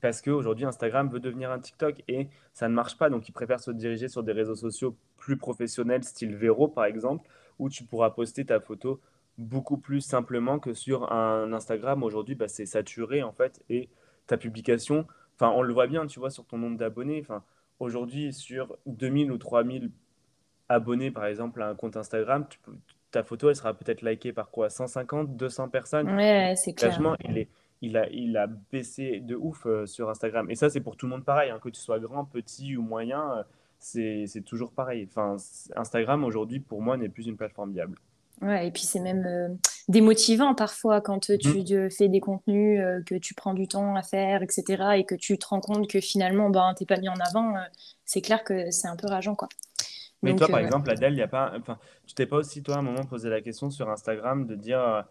parce qu'aujourd'hui, Instagram veut devenir un TikTok et ça ne marche pas. Donc, ils préfèrent se diriger sur des réseaux sociaux plus professionnels, style Vero par exemple, où tu pourras poster ta photo beaucoup plus simplement que sur un Instagram. Aujourd'hui, bah, c'est saturé en fait et ta publication, enfin, on le voit bien, tu vois, sur ton nombre d'abonnés. Enfin, aujourd'hui, sur 2000 ou 3000 abonnés, par exemple, à un compte Instagram, ta photo, elle sera peut-être likée par quoi 150, 200 personnes? Ouais, c'est clair. Il, est, il, a, il a baissé de ouf euh, sur Instagram. Et ça, c'est pour tout le monde pareil, hein, que tu sois grand, petit ou moyen, euh, c'est toujours pareil. Enfin, Instagram, aujourd'hui, pour moi, n'est plus une plateforme viable. Ouais, et puis c'est même euh, démotivant parfois quand euh, tu mmh. fais des contenus euh, que tu prends du temps à faire, etc. et que tu te rends compte que finalement, ben, t'es pas mis en avant. c'est clair que c'est un peu rageant, quoi. Mais toi, par exemple, Adèle, y a pas, enfin, tu t'es pas aussi, toi, à un moment, posé la question sur Instagram de dire,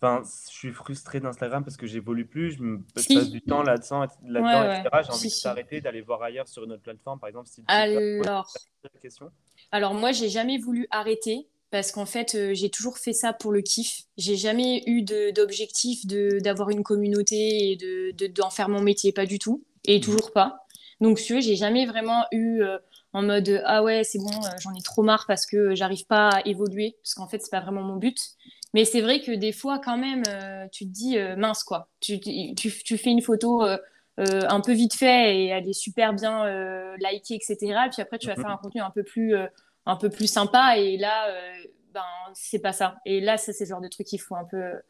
enfin, je suis frustré d'Instagram parce que j'évolue plus, je me passe du temps là-dedans, là etc. J'ai envie de t'arrêter, d'aller voir ailleurs sur une autre plateforme, par exemple. Si Alors... Alors, moi, j'ai jamais voulu arrêter parce qu'en fait, euh, j'ai toujours fait ça pour le kiff. J'ai jamais eu d'objectif d'avoir une communauté et d'en de, faire mon métier, pas du tout, et mmh. toujours pas. Donc, si j'ai jamais vraiment eu euh, en mode ah ouais, c'est bon, euh, j'en ai trop marre parce que j'arrive pas à évoluer, parce qu'en fait, c'est pas vraiment mon but. Mais c'est vrai que des fois, quand même, tu te dis mince quoi. Tu, tu, tu, fais une photo. un peu vite fait et elle est super bien likée, etc. Puis après, tu vas mmh. faire un contenu un peu plus un peu plus sympa. Et là, euh, ben, c'est pas ça. Et là, c'est ce genre de trucs qui font un peu, un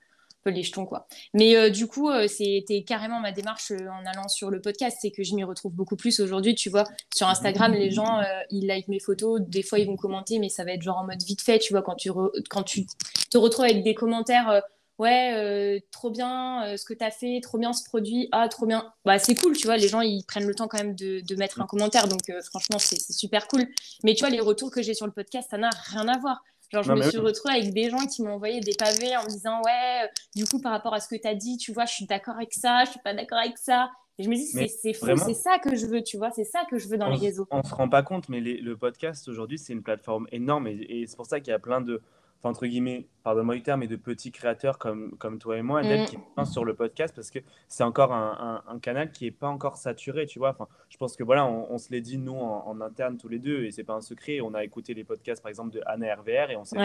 peu les jetons, quoi. Mais euh, du coup, euh, c'était carrément ma démarche en allant sur le podcast. C'est que je m'y retrouve beaucoup plus aujourd'hui. Tu vois, sur Instagram, les gens, ils like mes photos. Des fois, ils vont commenter, mais ça va être genre en mode vite fait. Tu vois, quand tu, quand tu te retrouves avec des commentaires ouais, trop bien ce que tu as fait, trop bien ce produit, ah, trop bien. Bah, c'est cool, tu vois, les gens, ils prennent le temps quand même de, de mettre un commentaire, donc franchement, c'est super cool. Mais tu vois, les retours que j'ai sur le podcast, ça n'a rien à voir. Genre, je me suis retrouvée avec des gens qui m'ont envoyé des pavés en me disant Ouais, euh, du coup, par rapport à ce que tu as dit, tu vois, je suis d'accord avec ça, je suis pas d'accord avec ça. Et je me dis, c'est fou, c'est ça que je veux, tu vois, c'est ça que je veux dans les réseaux. On se rend pas compte, mais le podcast aujourd'hui, c'est une plateforme énorme et c'est pour ça qu'il y a plein de entre guillemets, pardonne-moi du terme, mais de petits créateurs comme, comme toi et moi, mm. qui pensent sur le podcast parce que c'est encore un, un, canal qui n'est pas encore saturé, tu vois. Enfin, je pense que voilà, on, se l'est dit nous en, interne tous les deux et c'est pas un secret. On a écouté les podcasts par exemple de Anna RVR et on s'est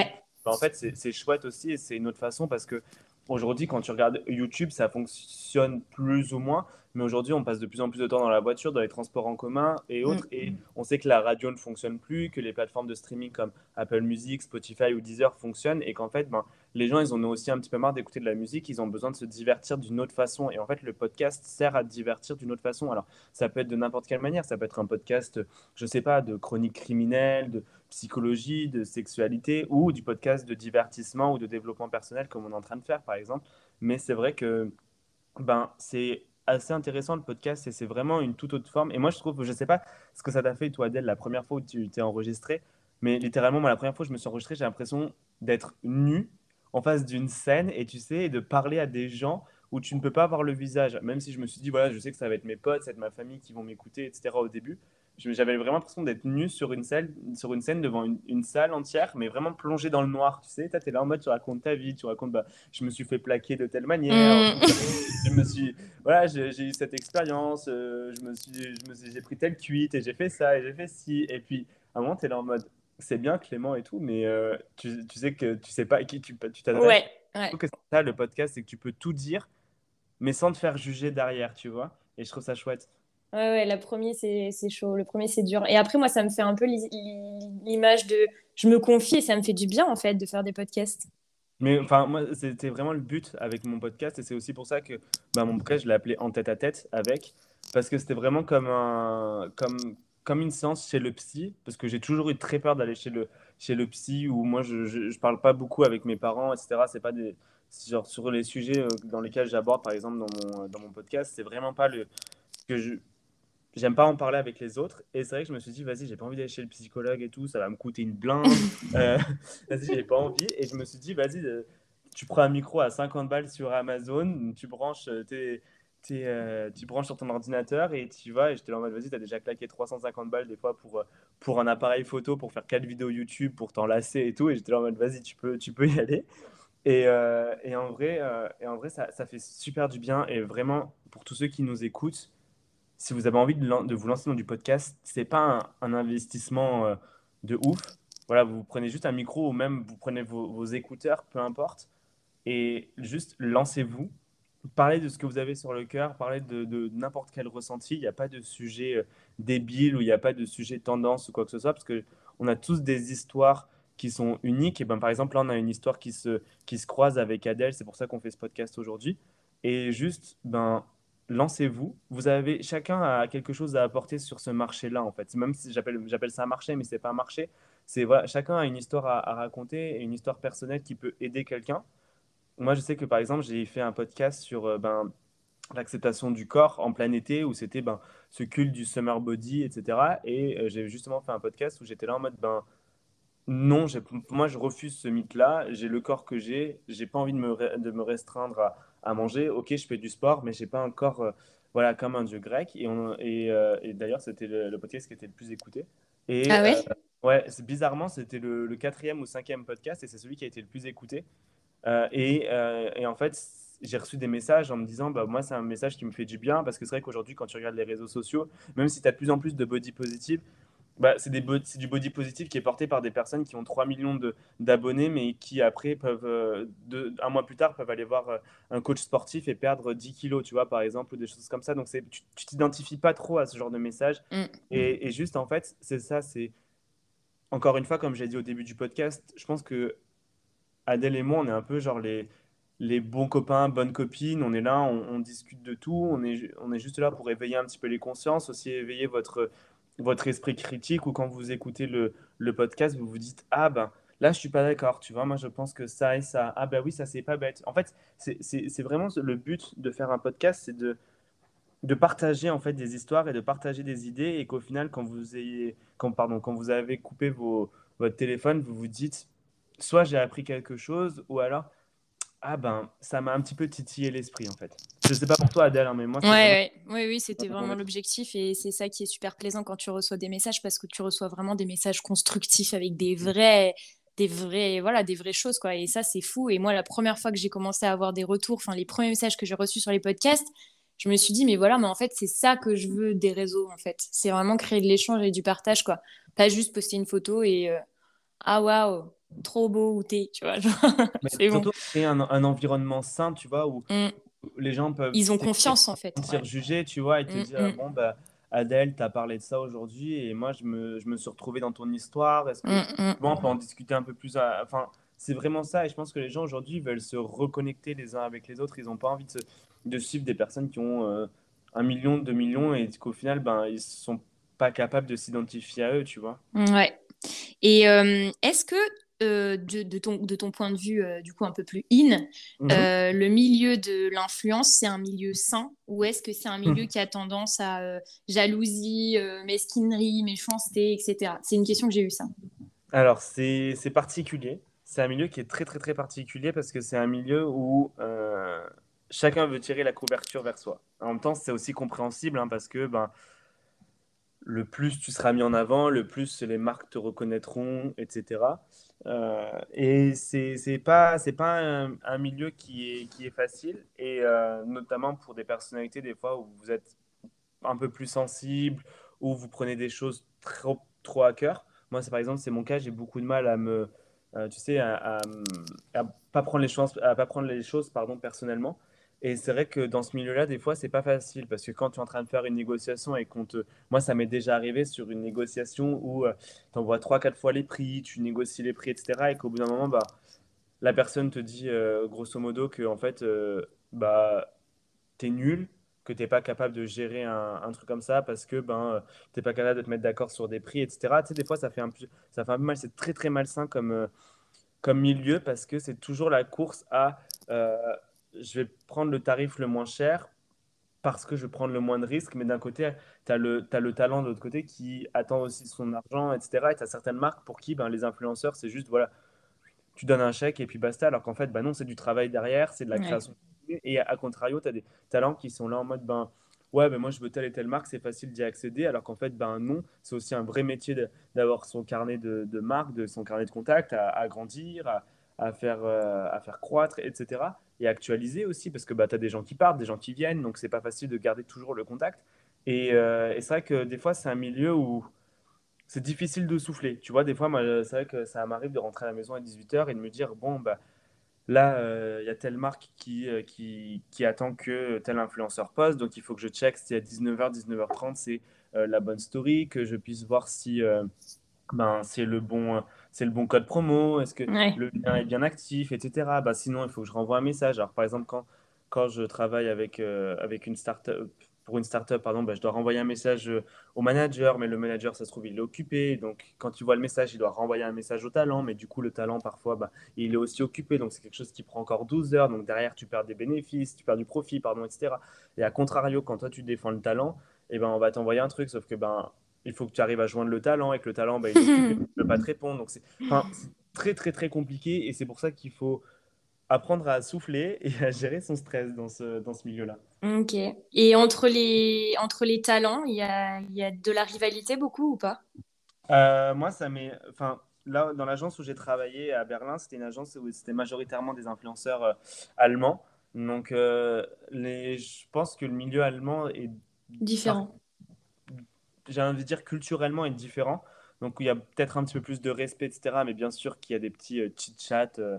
bah, en fait, c'est chouette aussi et c'est une autre façon parce que aujourd'hui, quand tu regardes YouTube, ça fonctionne plus ou moins. Mais aujourd'hui, on passe de plus en plus de temps dans la voiture, dans les transports en commun et mm. autres. Et on sait que la radio ne fonctionne plus, que les plateformes de streaming comme Apple Music, Spotify ou Deezer fonctionnent. Et qu'en fait, ben, les gens, ils en ont aussi un petit peu marre d'écouter de la musique. Ils ont besoin de se divertir d'une autre façon. Et en fait, le podcast sert à divertir d'une autre façon. Alors, ça peut être de n'importe quelle manière. Ça peut être un podcast, je sais pas, de chronique criminelle, de psychologie, de sexualité ou du podcast de divertissement ou de développement personnel comme on est en train de faire, par exemple. Mais c'est vrai que ben, c'est assez intéressant le podcast et c'est vraiment une toute autre forme. Et moi, je trouve, je sais pas ce que ça t'a fait, toi, Adèle, la première fois où tu t'es enregistré, mais littéralement, moi, la première fois où je me suis enregistré, j'ai l'impression d'être nu en face d'une scène et tu sais, de parler à des gens où tu ne peux pas voir le visage. Même si je me suis dit, voilà, je sais que ça va être mes potes, ça va être ma famille qui vont m'écouter, etc. au début j'avais vraiment l'impression d'être nu sur une, scène, sur une scène devant une, salle entière, mais vraiment plongé dans le noir. Tu sais, tu es là en mode, tu racontes ta vie, tu racontes, bah, je me suis fait plaquer de telle manière, mm. je me suis, voilà, j'ai eu cette expérience, euh, je me suis, je me j'ai pris telle cuite et j'ai fait ça et j'ai fait ci. Et puis, à un moment, tu es là en mode, c'est bien Clément et tout, mais euh, tu, tu, sais que tu sais pas à qui tu t'adresses. Ouais, ouais. que ça le podcast, c'est que tu peux tout dire, mais sans te faire juger derrière, tu vois. Et je trouve ça chouette. Ouais, ouais, le premier, c'est chaud. Le premier, c'est dur. Et après, moi, ça me fait un peu l'image de je me confie et ça me fait du bien, en fait, de faire des podcasts. Mais enfin, moi, c'était vraiment le but avec mon podcast. Et c'est aussi pour ça que bah, mon podcast, je l'ai appelé En tête à tête avec. Parce que c'était vraiment comme, un, comme, comme une séance chez le psy. Parce que j'ai toujours eu très peur d'aller chez le, chez le psy où moi, je, je, parle pas beaucoup avec mes parents, etc. C'est pas des. Genre, sur les sujets euh, dans lesquels j'aborde, par exemple, dans mon, dans mon podcast, c'est vraiment pas le. que je j'aime pas en parler avec les autres. Et c'est vrai que je me suis dit, vas-y, j'ai pas envie d'aller chez le psychologue et tout, ça va me coûter une blinde. euh, vas-y, j'ai pas envie. Et je me suis dit, vas-y, euh, tu prends un micro à 50 balles sur Amazon, tu branches euh, tes. Euh, tu branches sur ton ordinateur et tu vas et j'étais là en mode vas-y t'as déjà claqué 350 balles des fois pour, pour un appareil photo pour faire quatre vidéos YouTube pour t'enlacer et tout et j'étais là en mode vas-y tu peux, tu peux y aller et, et en vrai, et en vrai ça, ça, fait super du bien et vraiment pour tous ceux qui nous écoutent si vous avez envie de, vous lancer dans du podcast, c'est pas un, investissement euh, de ouf. Voilà, vous prenez juste un micro ou même vous prenez vos, écouteurs, peu importe, et juste lancez-vous. Parlez de ce que vous avez sur le cœur, parlez de, n'importe quel ressenti. Il n'y a pas de sujet euh, débile ou il n'y a pas de sujet tendance ou quoi que ce soit, parce que on a tous des histoires qui sont uniques. Et ben, par exemple, là, on a une histoire qui se, qui se croise avec Adèle, c'est pour ça qu'on fait ce podcast aujourd'hui. Et juste, ben, lancez-vous. Vous avez chacun a quelque chose à apporter sur ce marché-là en fait. Même si j'appelle ça un marché, mais c'est pas un marché. C'est voilà, chacun a une histoire à, raconter et une histoire personnelle qui peut aider quelqu'un. Moi, je sais que par exemple, j'ai fait un podcast sur euh, ben, l'acceptation du corps en plein été où c'était ben, ce culte du summer body, etc. Et euh, j'ai justement fait un podcast où j'étais là en mode ben non, moi je refuse ce mythe-là. J'ai le corps que j'ai. J'ai pas envie de me, de me restreindre à, à manger. Ok, je fais du sport, mais j'ai pas encore, euh, voilà, comme un dieu grec. Et, et, euh, et d'ailleurs, c'était le, podcast qui était le plus écouté. Et, ah ouais? euh, Ouais, bizarrement, c'était le, quatrième ou cinquième podcast et c'est celui qui a été le plus écouté. Et, et, en fait, j'ai reçu des messages en me disant, bah, moi, c'est un message qui me fait du bien parce que c'est vrai qu'aujourd'hui, quand tu regardes les réseaux sociaux, même si tu as de plus en plus de body positive, bah, c'est du body positive qui est porté par des personnes qui ont 3 millions d'abonnés, mais qui après peuvent, euh, un mois plus tard, peuvent aller voir euh, un coach sportif et perdre 10 kilos, tu vois, par exemple, ou des choses comme ça. Donc, tu t'identifies pas trop à ce genre de message. Mm. Et, juste, en fait, c'est ça, c'est. Encore une fois, comme j'ai dit au début du podcast, je pense que Adèle et moi, on est un peu genre les, les bons copains, bonnes copines. On est là, on, on discute de tout. On est, on est juste là pour éveiller un petit peu les consciences, aussi éveiller votre votre esprit critique ou quand vous écoutez le, le, podcast, vous vous dites Ah ben là, je suis pas d'accord, tu vois, moi je pense que ça et ça, ah ben oui, ça c'est pas bête. En fait, c'est vraiment le but de faire un podcast, c'est de, de partager en fait des histoires et de partager des idées et qu'au final, quand vous, ayez, quand, pardon, quand vous avez coupé vos, votre téléphone, vous vous dites soit j'ai appris quelque chose, ou alors, ah ben, ça m'a un petit peu titillé l'esprit, en fait. Je sais pas pour toi, Adèle, hein, mais moi, ouais, ouais. Oui, oui, c'était vraiment l'objectif. Et c'est ça qui est super plaisant quand tu reçois des messages, parce que tu reçois vraiment des messages constructifs avec des vrais des vrais voilà des vraies choses quoi et ça c'est fou et moi la première fois que j'ai commencé à avoir des retours enfin les premiers messages que j'ai reçus sur les podcasts je me suis dit mais voilà mais en fait c'est ça que je veux des réseaux en fait c'est vraiment créer de l'échange et du partage quoi pas juste poster une photo et euh, ah waouh trop beau ou t'es tu vois c'est surtout créer un, un, environnement sain tu vois où mm. Les gens peuvent ils ont confiance en fait se juger tu vois et te mm, dire mm. bon bah Adèle, tu as parlé de ça aujourd'hui et moi, je me, je me, suis retrouvé dans ton histoire. Est-ce que mm. on peut en discuter un peu plus Enfin, c'est vraiment ça. Et je pense que les gens aujourd'hui veulent se reconnecter les uns avec les autres. Ils n'ont pas envie de, de, suivre des personnes qui ont euh, un million, deux millions et qu'au final, ben, ils sont pas capables de s'identifier à eux, tu vois. Ouais. Et euh, est-ce que euh, de, ton, de ton point de vue euh, du coup un peu plus in, mhm. euh, le milieu de l'influence, c'est un milieu sain ou est-ce que c'est un milieu mhm. qui a tendance à jalousie, mesquinerie, méchanceté, etc. C'est une question que j'ai eu ça. Alors c'est particulier. C'est un milieu qui est très très très particulier parce que c'est un milieu où chacun veut tirer la couverture vers soi. En même temps, c'est aussi compréhensible hein, parce que ben, le plus tu seras mis en avant, le plus les marques te reconnaîtront, etc. Euh, et c'est n'est pas, pas un, milieu qui est, qui est facile, et euh, notamment pour des personnalités, des fois où vous êtes un peu plus sensible, où vous prenez des choses trop, trop à cœur. Moi, par exemple, c'est mon cas, j'ai beaucoup de mal à me, euh, tu sais, à, pas prendre les choses, à pas prendre les choses pardon, personnellement. Et c'est vrai que dans ce milieu-là, des fois, c'est pas facile parce que quand tu es en train de faire une négociation et qu'on te. Moi, ça m'est déjà arrivé sur une négociation où euh, tu envoies 3-4 fois les prix, tu négocies les prix, etc. Et qu'au bout d'un moment, bah, la personne te dit euh, grosso modo que en fait, euh, bah, tu es nul, que tu n'es pas capable de gérer un, truc comme ça parce que ben, tu n'es pas capable de te mettre d'accord sur des prix, etc. Tu sais, des fois, ça fait un peu, ça fait un peu mal. C'est très, très malsain comme, comme milieu parce que c'est toujours la course à je vais prendre le tarif le moins cher parce que je vais prendre le moins de risques. Mais d'un côté, tu as le, as le talent de l'autre côté qui attend aussi son argent, etc. Et tu as certaines marques pour qui ben, les influenceurs, c'est juste, voilà, tu donnes un chèque et puis basta. Alors qu'en fait, ben non, c'est du travail derrière, c'est de la création. Et à, contrario, tu as des talents qui sont là en mode, ben, ouais, ben moi je veux telle et telle marque, c'est facile d'y accéder. Alors qu'en fait, ben non, c'est aussi un vrai métier d'avoir son carnet de, de marque, de son carnet de contact à, à grandir, à, à faire, euh, à faire croître, etc. Et actualiser aussi, parce que bah, tu as des gens qui partent, des gens qui viennent, donc c'est pas facile de garder toujours le contact. Et, euh, c'est vrai que des fois, c'est un milieu où c'est difficile de souffler. Tu vois, des fois, moi, c'est vrai que ça m'arrive de rentrer à la maison à 18h et de me dire, bon, bah, là, euh, il y a telle marque qui, qui, qui, attend que tel influenceur poste, donc il faut que je check si à 19h, 19h30, c'est la bonne story, que je puisse voir si ben, c'est le bon c'est le bon code promo, est-ce que le lien est bien actif, etc. Bah, sinon, il faut que je renvoie un message. Alors, par exemple, quand, quand je travaille avec, euh, avec une startup, pour une startup, pardon, bah, je dois renvoyer un message euh, au manager, mais le manager, ça se trouve, il est occupé. Donc, quand tu vois le message, il doit renvoyer un message au talent, mais du coup, le talent, parfois, bah, il est aussi occupé. Donc, c'est quelque chose qui prend encore 12 heures. Donc, derrière, tu perds des bénéfices, tu perds du profit, pardon, etc. Et à contrario, quand toi, tu défends le talent, eh ben, on va t'envoyer un truc, sauf que ben, il faut que tu arrives à joindre le talent et que le talent, bah, il ne peut pas te répondre. Donc, c'est très, très, très compliqué et c'est pour ça qu'il faut apprendre à souffler et à gérer son stress dans ce, dans ce milieu-là. Ok. Et entre les, entre les talents, il y a, y a de la rivalité beaucoup ou pas? Euh, Moi, ça m'est. Enfin, là, dans l'agence où j'ai travaillé à Berlin, c'était une agence où c'était majoritairement des influenceurs euh, allemands. Donc, euh, les... je pense que le milieu allemand est différent j'ai envie de dire, culturellement est différent. Donc, il y a peut-être un petit peu plus de respect, etc. Mais bien sûr qu'il y a des petits euh, chit-chats. Euh,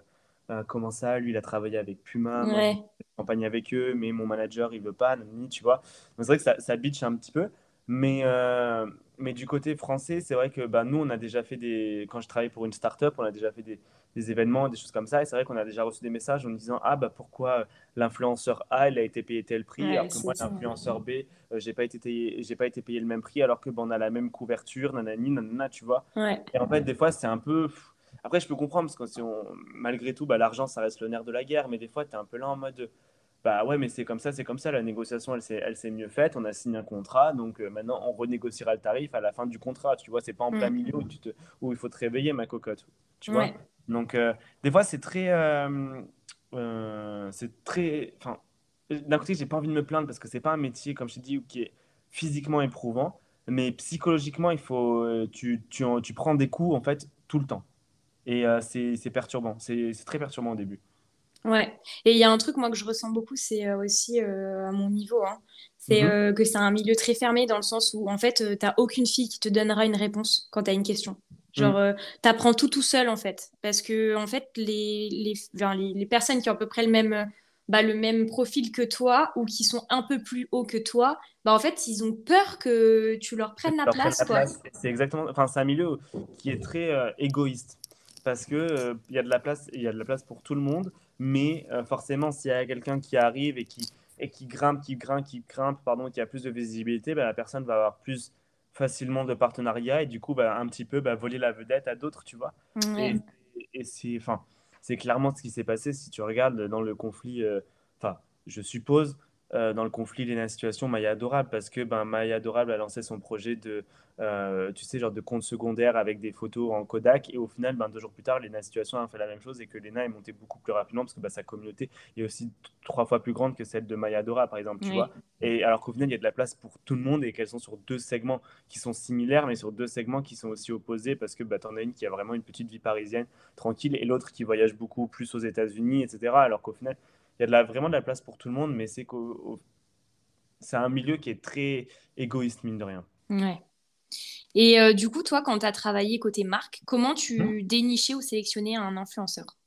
euh, comment ça Lui, il a travaillé avec Puma, ouais. moi, campagne avec eux, mais mon manager, il veut pas, ni, tu vois. C'est vrai que ça, ça bitch un petit peu. Mais, mais du côté français, c'est vrai que bah, nous, on a déjà fait des. Quand je travaille pour une start-up, on a déjà fait des, des événements, des choses comme ça. Et c'est vrai qu'on a déjà reçu des messages en disant Ah, bah pourquoi l'influenceur A, il a été payé tel prix, alors que moi, l'influenceur B, euh, j'ai pas, été pas été payé le même prix, alors que bah, on a la même couverture, nanani, nanana, tu vois. Et en fait, des fois, c'est un peu. Après, je peux comprendre, parce que si on... malgré tout, bah, l'argent, ça reste le nerf de la guerre, mais des fois, tu es un peu là en mode bah ouais, mais c'est comme ça, c'est comme ça. La négociation, elle s'est, mieux faite. On a signé un contrat, donc euh, maintenant on renégociera le tarif à la fin du contrat. Tu vois, c'est pas en plein mm. milieu où, tu te, où il faut te réveiller, ma cocotte. Tu vois. Donc, euh, des fois, c'est très. euh, euh, c'est très. Enfin, d'un côté, j'ai pas envie de me plaindre parce que c'est pas un métier, comme je t'ai dit, qui est physiquement éprouvant, mais psychologiquement, il faut. Tu, tu, tu prends des coups, en fait, tout le temps. Et euh, c'est perturbant. C'est très perturbant au début. Ouais. Et il y a un truc, moi, que je ressens beaucoup, c'est aussi euh, à mon niveau, hein, c'est Mhm. euh, que c'est un milieu très fermé dans le sens où, en fait, euh, t'as aucune fille qui te donnera une réponse quand t'as une question. Genre, Mhm. euh, t'apprends tout tout seul, en fait. Parce que, en fait, les, les, les, les personnes qui ont à peu près le même, euh, bah, le même profil que toi ou qui sont un peu plus haut que toi, bah, en fait, ils ont peur que tu leur prennes la leur place, la quoi. place. C'est exactement, enfin, c'est un milieu qui est très euh, égoïste parce que euh, il y a de la place, il y a de la place pour tout le monde, mais forcément, s'il y a quelqu'un qui arrive et qui et qui grimpe, qui grimpe, qui grimpe, pardon, qui a plus de visibilité, bah, la personne va avoir plus facilement de partenariats et du coup, bah, un petit peu bah, voler la vedette à d'autres, tu vois. Et, Ouais. et c'est, enfin, c'est clairement ce qui s'est passé si tu regardes dans le conflit, euh, enfin, je suppose, euh, dans le conflit Léna Situation, Maya Adorable, parce que ben, Maya Adorable a lancé son projet de, euh, tu sais, genre de compte secondaire avec des photos en Kodak, et au final, ben, deux jours plus tard, Léna Situation a fait la même chose et que Léna est montée beaucoup plus rapidement parce que ben, sa communauté est aussi trois fois plus grande que celle de Maya Adorable, par exemple, tu Oui. vois. Et alors qu'au final, il y a de la place pour tout le monde et qu'elles sont sur deux segments qui sont similaires, mais sur deux segments qui sont aussi opposés parce que bah, tu en as une qui a vraiment une petite vie parisienne tranquille et l'autre qui voyage beaucoup plus aux États-Unis, etc. Alors qu'au final, il y a de la, vraiment de la place pour tout le monde, mais c'est qu'au, c'est un milieu qui est très égoïste, mine de rien. Ouais. Et euh, du coup, toi, quand tu as travaillé côté marque, comment tu dénichais ou sélectionnais un influenceur?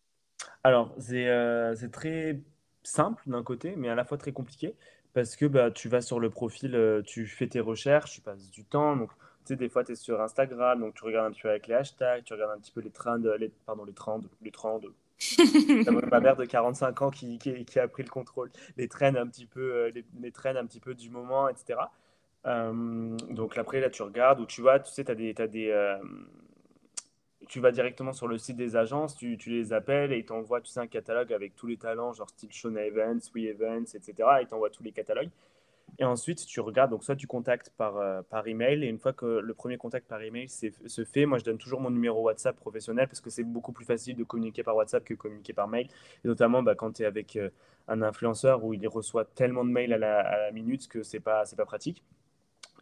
Alors, c'est euh, très simple d'un côté, mais à la fois très compliqué parce que bah, tu vas sur le profil, euh, tu fais tes recherches, tu passes du temps. Donc, tu sais, des fois, tu es sur Instagram, donc tu regardes un petit peu avec les hashtags, tu regardes un petit peu les trends, les, pardon, les trends, les trends, ma mère de 45 ans qui, qui, a pris le contrôle, les traînes un petit peu, euh, les, un petit peu du moment, etc. Euh, donc après, là, tu regardes ou tu vas, tu sais, t'as des, des, euh, tu vas directement sur le site des agences, tu, tu les appelles et ils t'envoient, tu sais, un catalogue avec tous les talents, genre style Shona Evans, We Evans, etc. Et ils t'envoient tous les catalogues. Et ensuite, tu regardes, donc soit tu contactes par, euh, par email, et une fois que le premier contact par email se fait, moi je donne toujours mon numéro WhatsApp professionnel parce que c'est beaucoup plus facile de communiquer par WhatsApp que communiquer par mail. Et notamment bah, quand tu es avec euh, un influenceur où il reçoit tellement de mails à la, minute que c'est pas, pas pratique.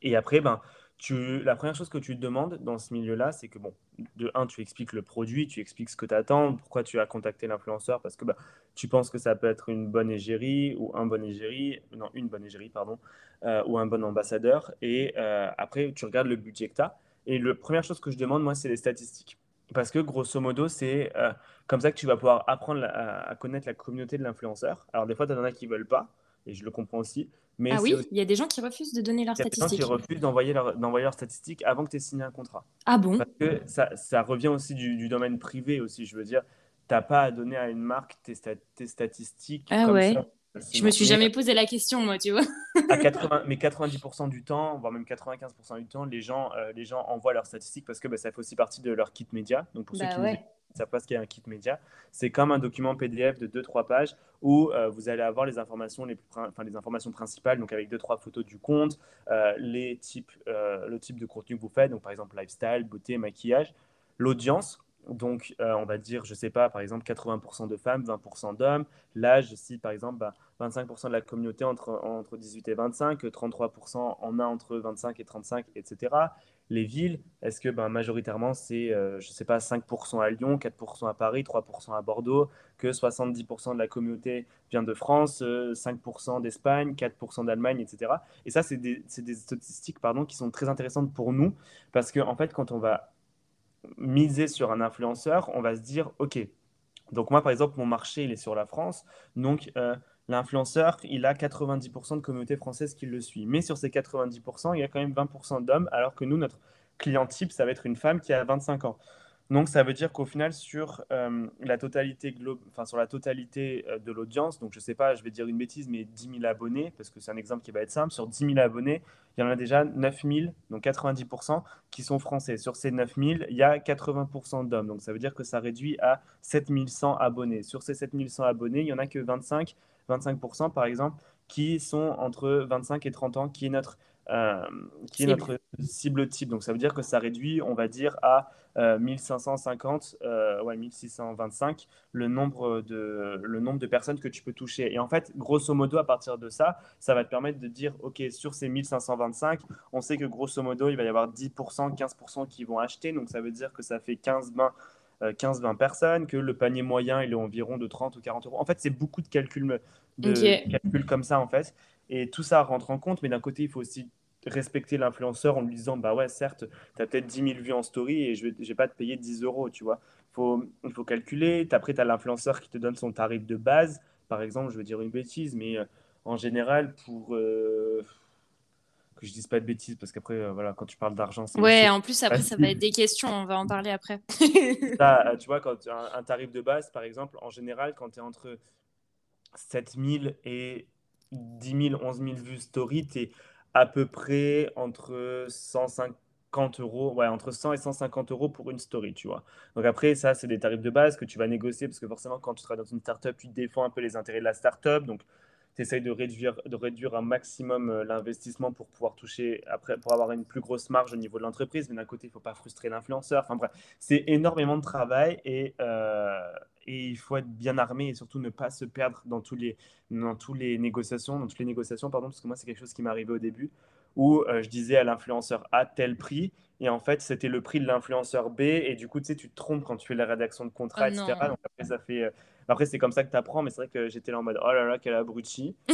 Et après, ben, tu, la première chose que tu te demandes dans ce milieu-là, c'est que, bon, de un, tu expliques le produit, tu expliques ce que tu attends, pourquoi tu as contacté l'influenceur, parce que bah, tu penses que ça peut être une bonne égérie ou un bon égérie, non, une bonne égérie, pardon, euh, ou un bon ambassadeur. Et euh, après, tu regardes le budget que tu as. Et la première chose que je demande, moi, c'est les statistiques. Parce que grosso modo, c'est euh, comme ça que tu vas pouvoir apprendre à connaître la communauté de l'influenceur. Alors, des fois, tu en as qui veulent pas, et je le comprends aussi, mais Ah oui, aussi il y a des gens qui refusent de donner leurs il y a des gens qui statistiques. refusent d'envoyer leur- d'envoyer leurs statistiques avant que tu aies signé un contrat. Ah bon? Parce que ça, ça revient aussi du, du domaine privé aussi. Je veux dire, t'as pas à donner à une marque tes, sta- tes statistiques Ah comme ouais. ça. Je me suis Mais jamais posé la question, moi, tu vois. à 80, mais 90% du temps, voire même 95% du temps, les gens, euh, les gens envoient leurs statistiques parce que bah, ça fait aussi partie de leur kit média. Donc pour ceux Bah qui ouais. Ne savent pas ce qu'est un kit média, c'est comme un document PDF de 2-3 pages où euh, vous allez avoir les informations, les, plus enfin, les informations principales, donc avec 2-3 photos du compte, euh, les types, euh, le type de contenu que vous faites, donc par exemple lifestyle, beauté, maquillage, l'audience. Donc, on va dire, je sais pas, par exemple, 80% de femmes, 20% d'hommes. L'âge, si par exemple, bah, 25% de la communauté entre, entre 18 et 25, 33% en a entre 25 et 35, etc. Les villes, est-ce que ben, majoritairement c'est, euh, je sais pas, 5% à Lyon, 4% à Paris, 3% à Bordeaux, que 70% de la communauté vient de France, euh, 5% d'Espagne, 4% d'Allemagne, etc. Et ça, c'est des, des statistiques pardon, qui sont très intéressantes pour nous, parce que en fait, quand on va miser sur un influenceur, on va se dire, OK, donc moi, par exemple, mon marché, il est sur la France. Donc, euh, l'influenceur, il a 90% de communauté française qui le suit. Mais sur ces 90%, il y a quand même 20% d'hommes, alors que nous, notre client type, ça va être une femme qui a 25 ans. Donc, ça veut dire qu'au final, sur euh, la totalité enfin, sur la totalité euh, de l'audience, donc je sais pas, je vais dire une bêtise, mais 10 000 abonnés, parce que c'est un exemple qui va être simple, sur 10 000 abonnés, il y en a déjà 9 000, donc 90%, qui sont français. Sur ces 9 000, il y a 80% d'hommes. Donc, ça veut dire que ça réduit à 7 100 abonnés. Sur ces 7 100 abonnés, il n'y en a que 25, 25% par exemple, qui sont entre 25 et 30 ans, qui est notre euh, qui est notre cible type. Donc ça veut dire que ça réduit, on va dire, à 1550, euh, ouais, 1625 le nombre, de, le nombre de personnes que tu peux toucher. Et en fait, grosso modo, à partir de ça, ça va te permettre de dire, OK, sur ces 1525, on sait que grosso modo, il va y avoir 10%, 15% qui vont acheter. Donc ça veut dire que ça fait 15-20 15-20 euh, personnes, que le panier moyen il est environ de 30 ou 40 euros. En fait, c'est beaucoup de calculs, de calculs comme ça, en fait. Et tout ça rentre en compte, mais d'un côté, il faut aussi respecter l'influenceur en lui disant bah ouais certes tu as peut-être 10 000 vues en story et je vais, vais pas te payer 10 euros tu vois faut, il faut calculer après tu as l'influenceur qui te donne son tarif de base par exemple je veux dire une bêtise mais euh, en général pour euh, que je dise pas de bêtises parce qu'après euh, voilà quand tu parles d'argent c'est ouais en plus après ça va être des questions on va en parler après tu vois quand tu as un, tarif de base par exemple en général quand tu es entre 7000 et 10 000 11 000 vues story tu es à peu près entre 150 euros, ouais, entre 100 et 150 euros pour une story, tu vois. Donc après, ça, c'est des tarifs de base que tu vas négocier parce que forcément, quand tu seras dans une startup, tu défends un peu les intérêts de la startup. Donc, tu essayes de réduire, de réduire un maximum euh, l'investissement pour pouvoir toucher, après, pour avoir une plus grosse marge au niveau de l'entreprise. Mais d'un côté, il ne faut pas frustrer l'influenceur. Enfin bref, c'est énormément de travail et, euh, et il faut être bien armé et surtout ne pas se perdre dans tous les, dans tous les négociations, dans toutes les négociations, pardon, parce que moi, c'est quelque chose qui m'est arrivé au début où euh, je disais à l'influenceur A tel prix et en fait, c'était le prix de l'influenceur B. Et du coup, tu sais, tu te trompes quand tu fais la rédaction de contrat, oh etc. Donc après, ça fait. Après, c'est comme ça que tu apprends, mais c'est vrai que j'étais là en mode oh là là, quel abruti. je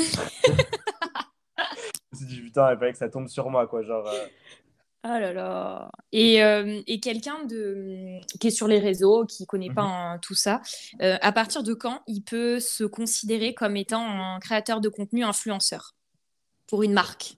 me suis dit putain, il fallait que ça tombe sur moi, quoi. Genre. Euh. Oh là là. Et, euh, et quelqu'un de qui est sur les réseaux, qui connaît pas mhm. tout ça, euh, à partir de quand il peut se considérer comme étant un créateur de contenu influenceur pour une marque?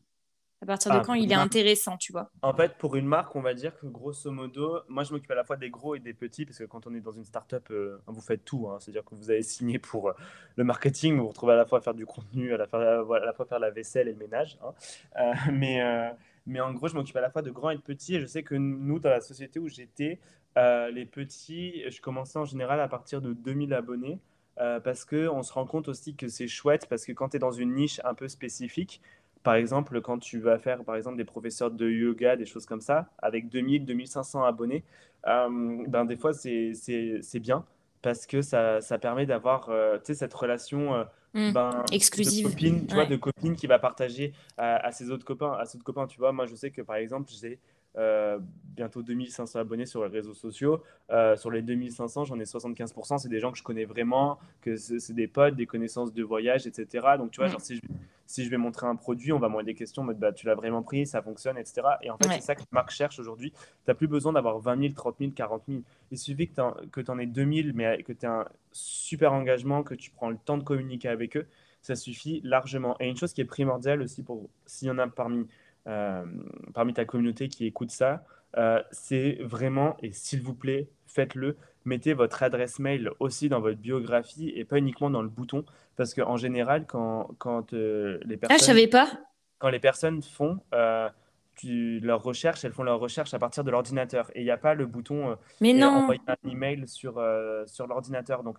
À partir de ah, quand il est intéressant, tu vois? En fait, pour une marque, on va dire que grosso modo, moi je m'occupe à la fois des gros et des petits, parce que quand on est dans une startup, euh, vous faites tout. Hein. C'est-à-dire que vous avez signé pour euh, le marketing, vous vous retrouvez à la fois à faire du contenu, à la, fois, à la fois faire la vaisselle et le ménage. Hein. Euh, mais, mais en gros, je m'occupe à la fois de grands et de petits. Et je sais que nous, dans la société où j'étais, les petits, je commençais en général à partir de 2000 abonnés. parce qu'on se rend compte aussi que c'est chouette, parce que quand tu es dans une niche un peu spécifique, par exemple, quand tu vas faire par exemple des professeurs de yoga, des choses comme ça, avec 2000, 2500 abonnés, euh, ben, des fois c'est bien parce que ça, ça permet d'avoir euh, cette relation euh, mmh. ben, exclusive de copine, tu vois, de copine qui va partager à, à, ses autres copains. À ses autres copains, tu vois, moi je sais que par exemple, j'ai euh, bientôt 2500 abonnés sur les réseaux sociaux. Euh, sur les 2500, j'en ai 75%. C'est des gens que je connais vraiment, que c'est des potes, des connaissances de voyage, etc. Donc, tu vois, genre, si je, si je vais montrer un produit, on va me des questions, bah, tu l'as vraiment pris, ça fonctionne, etc. Et en fait, c'est ça que les marques cherchent aujourd'hui. Tu n'as plus besoin d'avoir 20 000, 30 000, 40 000. Il suffit que tu en, aies 2000, mais que tu aies un super engagement, que tu prends le temps de communiquer avec eux. Ça suffit largement. Et une chose qui est primordiale aussi pour s'il y en a parmi parmi ta communauté qui écoute ça, euh, c'est vraiment, et s'il vous plaît, faites-le, mettez votre adresse mail aussi dans votre biographie et pas uniquement dans le bouton, parce qu'en général, quand, quand euh, les personnes... Ah, je savais pas. Quand les personnes font tu, leurs recherches, elles font leurs recherches à partir de l'ordinateur, et il n'y a pas le bouton Mais non. envoyer un email sur, sur l'ordinateur. Donc,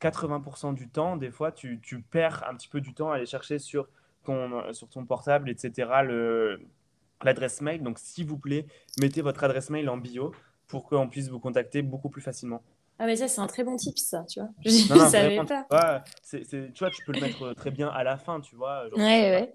80% du temps, des fois, tu, tu, perds un petit peu du temps à aller chercher sur ton, sur ton portable, etc., l'adresse mail. Donc, s'il vous plaît, mettez votre adresse mail en bio pour qu'on puisse vous contacter beaucoup plus facilement. Ah, mais ça, c'est un très bon tip, ça, tu vois. Je ne savais pas. Tu vois, tu peux le mettre très bien à la fin, tu vois. Genre, ouais, ouais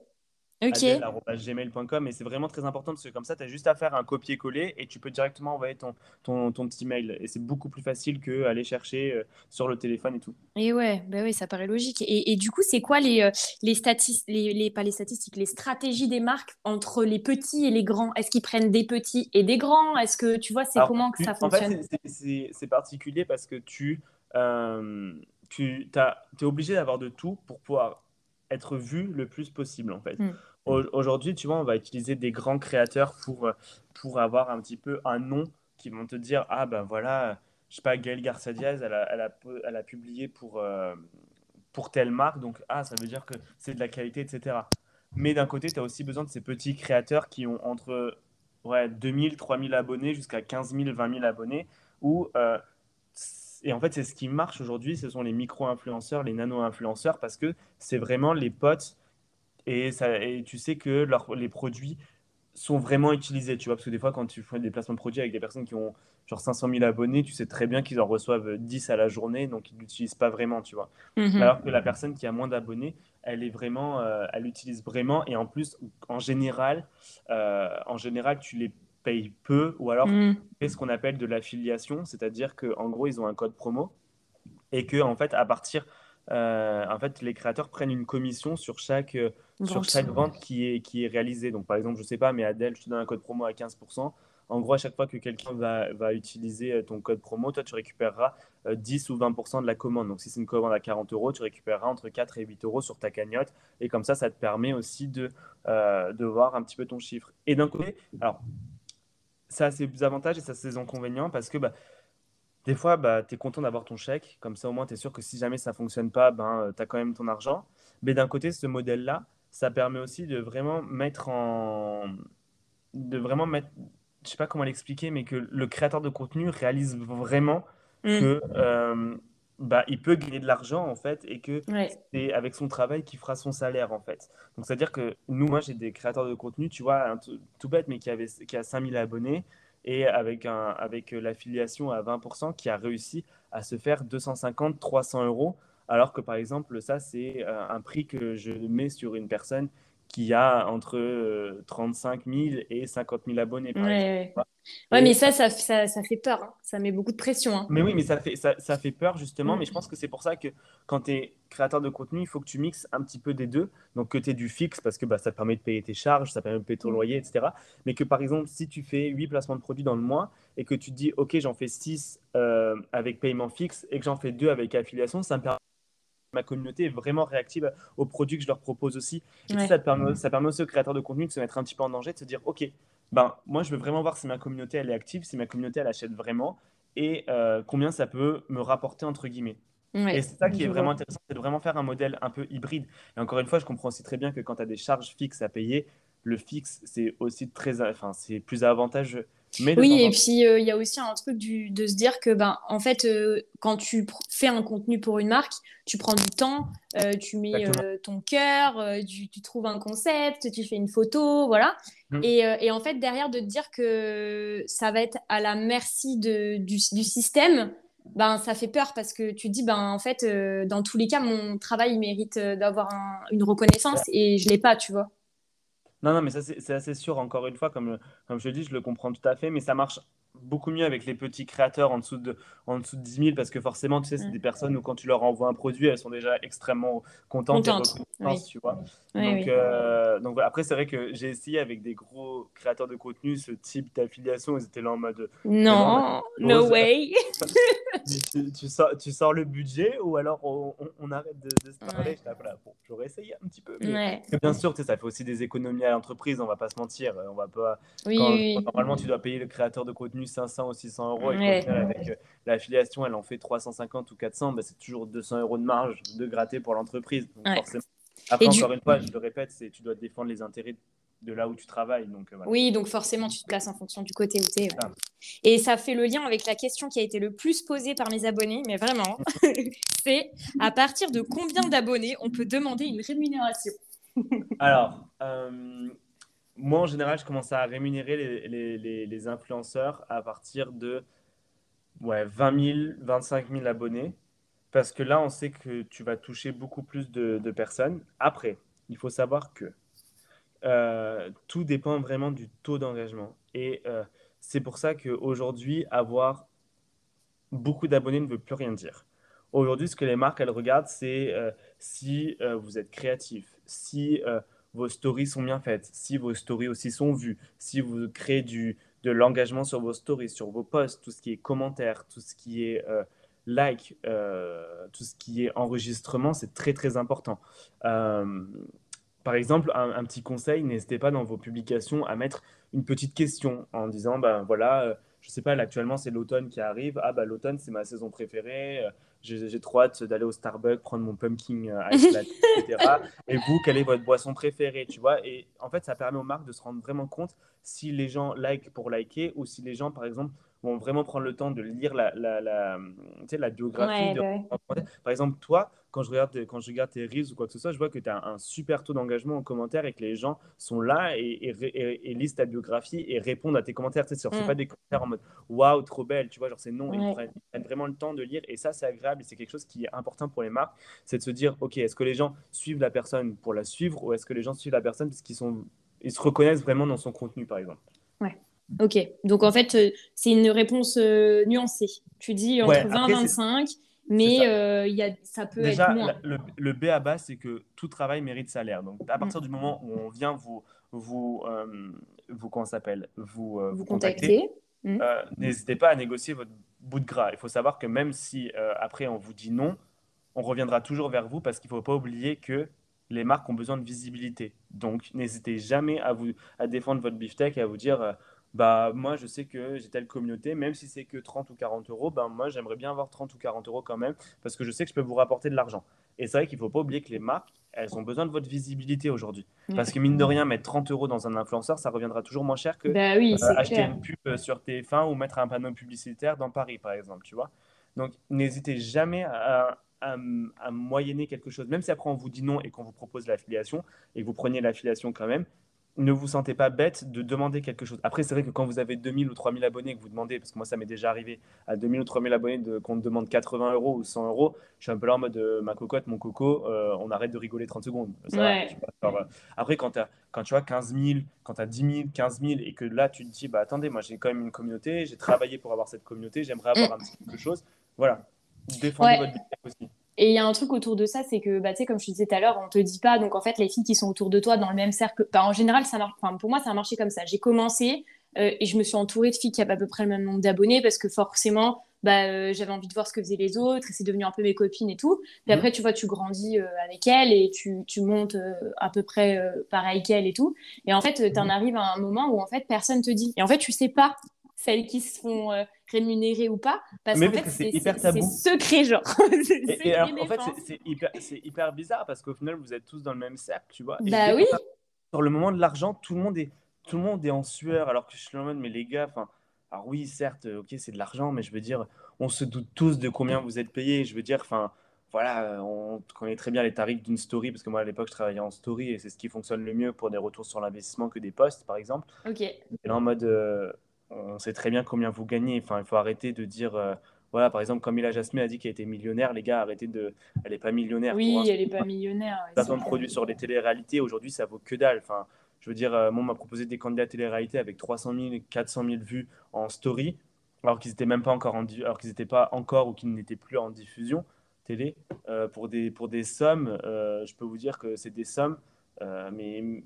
gmail.com et c'est vraiment très important parce que comme ça, tu as juste à faire un copier-coller et tu peux directement envoyer ton, ton, ton petit mail. Et c'est beaucoup plus facile qu'aller chercher euh, sur le téléphone et tout. Et ouais, bah oui, ça paraît logique. Et, et du coup, c'est quoi les, euh, les statistiques, les, les, pas les statistiques, les stratégies des marques entre les petits et les grands? Est-ce qu'ils prennent des petits et des grands? Est-ce que tu vois, c'est comment que ça fonctionne En fait, c'est particulier parce que tu, euh, tu es obligé d'avoir de tout pour pouvoir être vu le plus possible en fait. Hmm. Aujourd'hui, tu vois, on va utiliser des grands créateurs pour, euh, pour avoir un petit peu un nom qui vont te dire Ah ben voilà, je sais pas, Gaël Garcia Diaz, elle a, elle a, publié pour, euh, pour telle marque, donc ah, ça veut dire que c'est de la qualité, etc. Mais d'un côté, tu as aussi besoin de ces petits créateurs qui ont entre ouais, 2000, 3000 abonnés jusqu'à 15 000, 20 000 abonnés. Où, euh, et en fait, c'est ce qui marche aujourd'hui, ce sont les micro-influenceurs, les nano-influenceurs, parce que c'est vraiment les potes et, ça, et tu sais que les produits sont vraiment utilisés, tu vois, parce que des fois, quand tu fais des placements de produits avec des personnes qui ont genre 500 000 abonnés, tu sais très bien qu'ils en reçoivent 10 à la journée, donc ils l'utilisent pas vraiment, tu vois. Mhm. Alors que la personne qui a moins d'abonnés, elle est vraiment, euh, elle l'utilise vraiment, et en plus, en général, euh, en général, tu les payes peu, ou alors mm. tu fais ce qu'on appelle de l'affiliation, c'est-à-dire qu'en gros, ils ont un code promo, et que en fait, à partir euh, en fait, les créateurs prennent une commission sur chaque, euh, sur chaque vente qui est, qui est réalisée. Donc, par exemple, je sais pas, mais Adèle, je te donne un code promo à 15%. En gros, à chaque fois que quelqu'un va, va, utiliser euh, ton code promo, toi, tu récupéreras 10 ou 20% de la commande. Donc, si c'est une commande à 40 euros, tu récupéreras entre 4 et 8 euros sur ta cagnotte. Et comme ça, ça te permet aussi de, de voir un petit peu ton chiffre. Et d'un côté, alors, ça a ses avantages et ça a ses inconvénients parce que bah, des fois, bah, tu es content d'avoir ton chèque. Comme ça, au moins, tu es sûr que si jamais ça ne fonctionne pas, ben, euh, tu as quand même ton argent. Mais d'un côté, ce modèle-là, ça permet aussi de vraiment mettre en. de vraiment mettre. Je sais pas comment l'expliquer, mais que le créateur de contenu réalise vraiment mm. que. Euh, bah, il peut gagner de l'argent en fait et que c'est avec son travail qu'il fera son salaire en fait. Donc c'est à dire que nous, moi j'ai des créateurs de contenu, tu vois, tout bête mais qui, avait, qui a 5000 abonnés et avec, un, avec l'affiliation à 20% qui a réussi à se faire 250, 300 euros, alors que par exemple, ça, c'est euh, un prix que je mets sur une personne qui a entre 35 euh, 000 et 50 000 abonnés. Par ouais, ouais. mais ça ça, ça, ça, fait peur. Hein. Ça met beaucoup de pression. Hein. Mais oui, mais ça fait, ça, ça fait peur justement. Mm. Mais je pense que c'est pour ça que quand tu es créateur de contenu, il faut que tu mixes un petit peu des deux. Donc que tu aies du fixe parce que bah, ça te permet de payer tes charges, ça permet de payer ton mm. loyer, etc. Mais que par exemple, si tu fais 8 placements de produits dans le mois et que tu te dis, OK, j'en fais 6 euh, avec paiement fixe et que j'en fais 2 avec affiliation, ça me permet ma communauté est vraiment réactive aux produits que je leur propose aussi. Et ça, permet, ça permet aussi aux créateurs de contenu de se mettre un petit peu en danger, de se dire, OK, ben, moi, je veux vraiment voir si ma communauté, elle est active, si ma communauté, elle achète vraiment et euh, combien ça peut me rapporter, entre guillemets. et c'est ça qui est vraiment intéressant, c'est de vraiment faire un modèle un peu hybride. Et encore une fois, je comprends aussi très bien que quand tu as des charges fixes à payer, le fixe, c'est aussi très, enfin, c'est plus avantageux oui, et puis euh, il y a aussi un truc du, de se dire que, ben, en fait, euh, quand tu fais un contenu pour une marque, tu prends du temps, euh, tu mets ton cœur, tu, tu, trouves un concept, tu fais une photo, voilà. Mmh. Et, et, en fait, derrière, de te dire que ça va être à la merci de, du, du, système, ben, ça fait peur parce que tu dis, ben, en fait, dans tous les cas, mon travail mérite d'avoir une reconnaissance et je ne l'ai pas, tu vois. Non, non, mais ça, c'est assez sûr. Encore une fois, comme, comme je le dis, je le comprends tout à fait, mais ça marche beaucoup mieux avec les petits créateurs en dessous de, en dessous de 10 000 parce que forcément, tu sais, c'est des personnes où quand tu leur envoies un produit, elles sont déjà extrêmement contentes, tu vois. donc, euh, donc Après, c'est vrai que j'ai essayé avec des gros créateurs de contenu ce type d'affiliation. Ils étaient là en mode. Non, no way. tu, sors, tu sors le budget ou alors on, arrête de, se parler? bon, j'aurais essayé un petit peu. Mais, bien sûr, ça fait aussi des économies à l'entreprise, on va pas se mentir. On va pas. normalement, tu dois payer le créateur de contenu 500 ou 600 euros. Et avec euh, l'affiliation, elle en fait 350 ou 400, bah, c'est toujours 200 euros de marge de gratter pour l'entreprise. Après, encore une fois, je le répète, tu dois défendre les intérêts de là où tu travailles. Donc, euh, Oui, donc forcément, tu te places en fonction du côté où tu es. Et ça fait le lien avec la question qui a été le plus posée par mes abonnés, mais vraiment, c'est à partir de combien d'abonnés on peut demander une rémunération? Alors, euh, moi, en général, je commence à rémunérer les, influenceurs à partir de ouais, 20 000, 25 000 abonnés. Parce que là, on sait que tu vas toucher beaucoup plus de, personnes. Après, il faut savoir que euh, tout dépend vraiment du taux d'engagement. Et euh, c'est pour ça qu'aujourd'hui, avoir beaucoup d'abonnés ne veut plus rien dire. Aujourd'hui, ce que les marques, elles regardent, c'est euh, si vous êtes créatif, si vos stories sont bien faites, si vos stories aussi sont vues, si vous créez du, de l'engagement sur vos stories, sur vos posts, tout ce qui est commentaires, tout ce qui est like, tout ce qui est enregistrement, c'est très très important. Euh, par exemple, un, petit conseil, n'hésitez pas dans vos publications à mettre une petite question en disant, ben voilà, je sais pas, actuellement c'est l'automne qui arrive, ah bah l'automne c'est ma saison préférée, j'ai trop hâte d'aller au Starbucks, prendre mon pumpkin euh, ice latte, etc. Et vous, quelle est votre boisson préférée, tu vois? Et en fait, ça permet aux marques de se rendre vraiment compte si les gens like pour liker ou si les gens, par exemple, vont vraiment prendre le temps de lire la, la, la, la biographie. Bah Par exemple, toi, quand je regarde, quand je regarde tes reels ou quoi que ce soit, je vois que tu as un super taux d'engagement en commentaire et que les gens sont là et, et, lisent ta biographie et répondent à tes commentaires. Tu sais, mm. pas des commentaires en mode waouh, trop belle, tu vois, genre c'est non. Ils, prennent, vraiment le temps de lire et ça, c'est agréable et c'est quelque chose qui est important pour les marques. C'est de se dire, ok, est-ce que les gens suivent la personne pour la suivre ou est-ce que les gens suivent la personne parce qu'ils sont, ils se reconnaissent vraiment dans son contenu, par exemple? Ok, donc en fait, euh, c'est une réponse euh, nuancée. Tu dis entre 20 et 25 mais ça. Euh, y a, ça peut Déjà, être moins. le, le, B à bas, c'est que tout travail mérite salaire. Donc, à partir mm. du moment où on vient vous, vous, euh, vous comment s'appelle, vous, euh, vous, contacter, mm. n'hésitez pas à négocier votre bout de gras. Il faut savoir que même si après on vous dit non, on reviendra toujours vers vous parce qu'il ne faut pas oublier que les marques ont besoin de visibilité. Donc, n'hésitez jamais à, vous, à défendre votre beefsteak et à vous dire bah moi je sais que j'ai telle communauté, même si c'est que 30 ou 40 euros, ben moi j'aimerais bien avoir 30 ou 40 euros quand même, parce que je sais que je peux vous rapporter de l'argent. Et c'est vrai qu'il ne faut pas oublier que les marques, elles ont besoin de votre visibilité aujourd'hui. Parce que mine de rien, mettre 30 euros dans un influenceur, ça reviendra toujours moins cher que bah oui, euh, acheter une pub euh, sur TF1 ou mettre un panneau publicitaire dans Paris, par exemple, tu vois. Donc n'hésitez jamais à, à, à, moyenner quelque chose, même si après on vous dit non et qu'on vous propose l'affiliation et que vous preniez l'affiliation quand même, ne vous sentez pas bête de demander quelque chose. Après, c'est vrai que quand vous avez 2000 ou 3000 abonnés que vous demandez, parce que moi ça m'est déjà arrivé à 2000 ou 3000 abonnés de, qu'on te demande 80 euros ou 100 euros, je suis un peu là en mode euh, ma cocotte, mon coco, euh, on arrête de rigoler 30 secondes. après, quand, quand tu vois 15 000, quand tu as 10 000, 15 000 et que là tu te dis, bah attendez, moi j'ai quand même une communauté, j'ai travaillé pour avoir cette communauté, j'aimerais avoir mm. un petit quelque chose, voilà, défendez votre business aussi. Et il y a un truc autour de ça, c'est que, bah, tu sais, comme je te disais tout à l'heure, on te dit pas. Donc, en fait, les filles qui sont autour de toi dans le même cercle, bah, en général, ça marche. Enfin, pour moi, ça a marché comme ça. J'ai commencé euh, et je me suis entourée de filles qui avaient à peu près le même nombre d'abonnés parce que forcément, bah, euh, j'avais envie de voir ce que faisaient les autres et c'est devenu un peu mes copines et tout. Puis mmh. après, tu vois, tu grandis euh, avec elles et tu, tu montes à peu près pareil qu'elles et tout. Et en fait, tu en mmh. arrives à un moment où en fait, personne te dit. Et en fait, tu sais pas celles qui se font euh, rémunérer ou pas parce qu'en fait c'est hyper tabou c'est secret genre et, en fait c'est hyper, hyper bizarre parce qu'au final vous êtes tous dans le même cercle tu vois bah oui sur le moment de l'argent tout le monde est tout le monde est en sueur alors que je suis en mode mais les gars enfin alors oui certes ok c'est de l'argent mais je veux dire on se doute tous de combien vous êtes payé je veux dire enfin voilà, on connaît très bien les tarifs d'une story, parce que moi à l'époque je travaillais en story et c'est ce qui fonctionne le mieux pour des retours sur l'investissement que des posts par exemple. Ok. Et là en mode, euh, on sait très bien combien vous gagnez. Enfin, il faut arrêter de dire, euh, voilà, par exemple, comme Mila Jasmine a dit qu'elle était millionnaire, les gars, arrêtez de. Elle n'est pas millionnaire. Oui, elle n'est pas millionnaire. de produits sur les télé-réalités, aujourd'hui, ça vaut que dalle. Enfin, je veux dire, euh, moi, on m'a proposé des candidats télé-réalité avec 300 000, 400 000 vues en story, alors qu'ils n'étaient même pas encore en, alors qu'ils n'étaient pas encore ou qu'ils n'étaient plus en diffusion télé. Euh, pour, des, pour des sommes, je peux vous dire que c'est des sommes, mais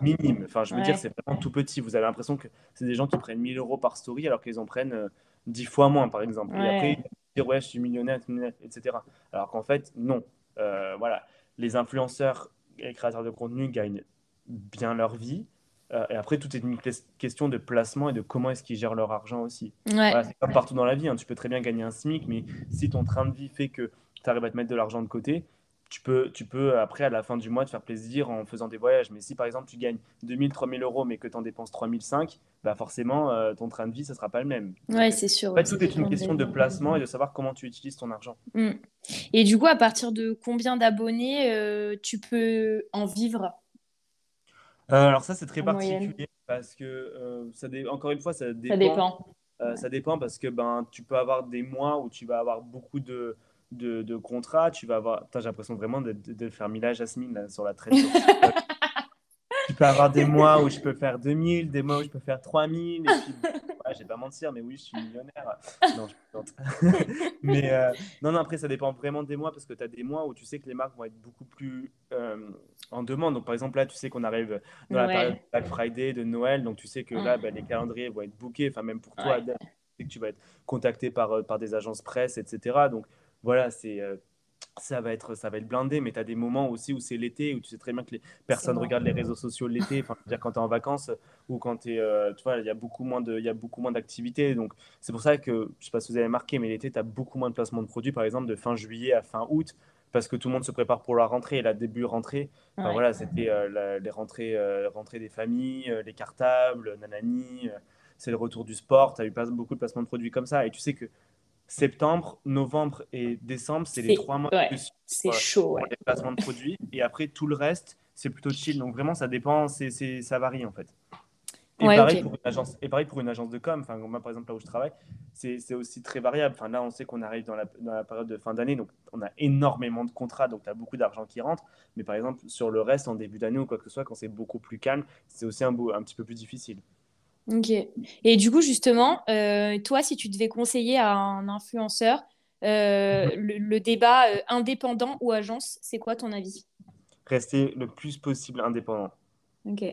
minime. Enfin, je veux dire, c'est vraiment tout petit. Vous avez l'impression que c'est des gens qui prennent 1000 euros par story alors qu'ils en prennent 10 euh, fois moins, par exemple. Et après, ils dire, ouais, je suis millionnaire, etc. Alors qu'en fait, non. Euh, voilà. Les influenceurs et les créateurs de contenu gagnent bien leur vie. Euh, et après, tout est une question de placement et de comment est-ce qu'ils gèrent leur argent aussi. c'est comme partout dans la vie. Hein. Tu peux très bien gagner un SMIC, mais si ton train de vie fait que tu arrives à te mettre de l'argent de côté, tu peux, tu peux après à la fin du mois te faire plaisir en faisant des voyages. Mais si par exemple tu gagnes 2000, 3000 euros mais que tu en dépenses 3005, bah forcément euh, ton train de vie, ça sera pas le même. Ouais, c'est sûr. En fait, tout est une question de placement et de savoir comment tu utilises ton argent. Mm. Et du coup, à partir de combien d'abonnés euh, tu peux en vivre? Euh, Alors ça, c'est très particulier parce que ça encore une fois, ça dépend. Ça dépend. ça dépend parce que ben, tu peux avoir des mois où tu vas avoir beaucoup de de, de contrat, tu vas avoir. J'ai l'impression vraiment de, de, faire Mila Jasmine sur la traite. tu peux avoir des mois où je peux faire 2000, des mois où je peux faire 3000. Et puis, ouais, je vais pas mentir, mais oui, je suis millionnaire. Non, je mais euh, non, non, après, ça dépend vraiment des mois parce que tu as des mois où tu sais que les marques vont être beaucoup plus euh, en demande. Donc, par exemple, là, tu sais qu'on arrive dans la période Black Friday, de Noël. Donc, tu sais que là, bah, les calendriers vont être bookés. Enfin, même pour toi, tu sais que tu vas être contacté par, euh, par des agences presse, etc. Donc, voilà, c'est euh, ça va être ça va être blindé mais tu as des moments aussi où c'est l'été où tu sais très bien que les personnes regardent les réseaux sociaux l'été enfin dire quand tu es en vacances ou quand tu es euh, tu vois il y a beaucoup moins de il y a beaucoup moins d'activités. Donc c'est pour ça que je sais pas si vous avez marqué mais l'été tu as beaucoup moins de placements de produits par exemple de fin juillet à fin août parce que tout le monde se prépare pour la rentrée et la début rentrée. Enfin, voilà c'était euh, les rentrées rentrées des familles les cartables nanani c'est le retour du sport, tu as eu pas beaucoup de placements de produits comme ça. Et tu sais que septembre, novembre et décembre, c'est les trois mois c'est chaud, pour les placements de produits. Et après, tout le reste, c'est plutôt chill. Donc vraiment, ça dépend, c'est, ça varie en fait. Et, pareil pour une agence, et pareil pour une agence de com. Enfin, moi, par exemple, là où je travaille, c'est aussi très variable. Enfin, là, on sait qu'on arrive dans la, dans la, période de fin d'année, donc on a énormément de contrats, donc tu as beaucoup d'argent qui rentre. Mais par exemple, sur le reste, en début d'année ou quoi que ce soit, quand c'est beaucoup plus calme, c'est aussi un, un petit peu plus difficile. Ok. Et du coup, justement, euh, toi, si tu devais conseiller à un influenceur euh, mhm. le, débat euh, indépendant ou agence, c'est quoi ton avis? Rester le plus possible indépendant. Ok.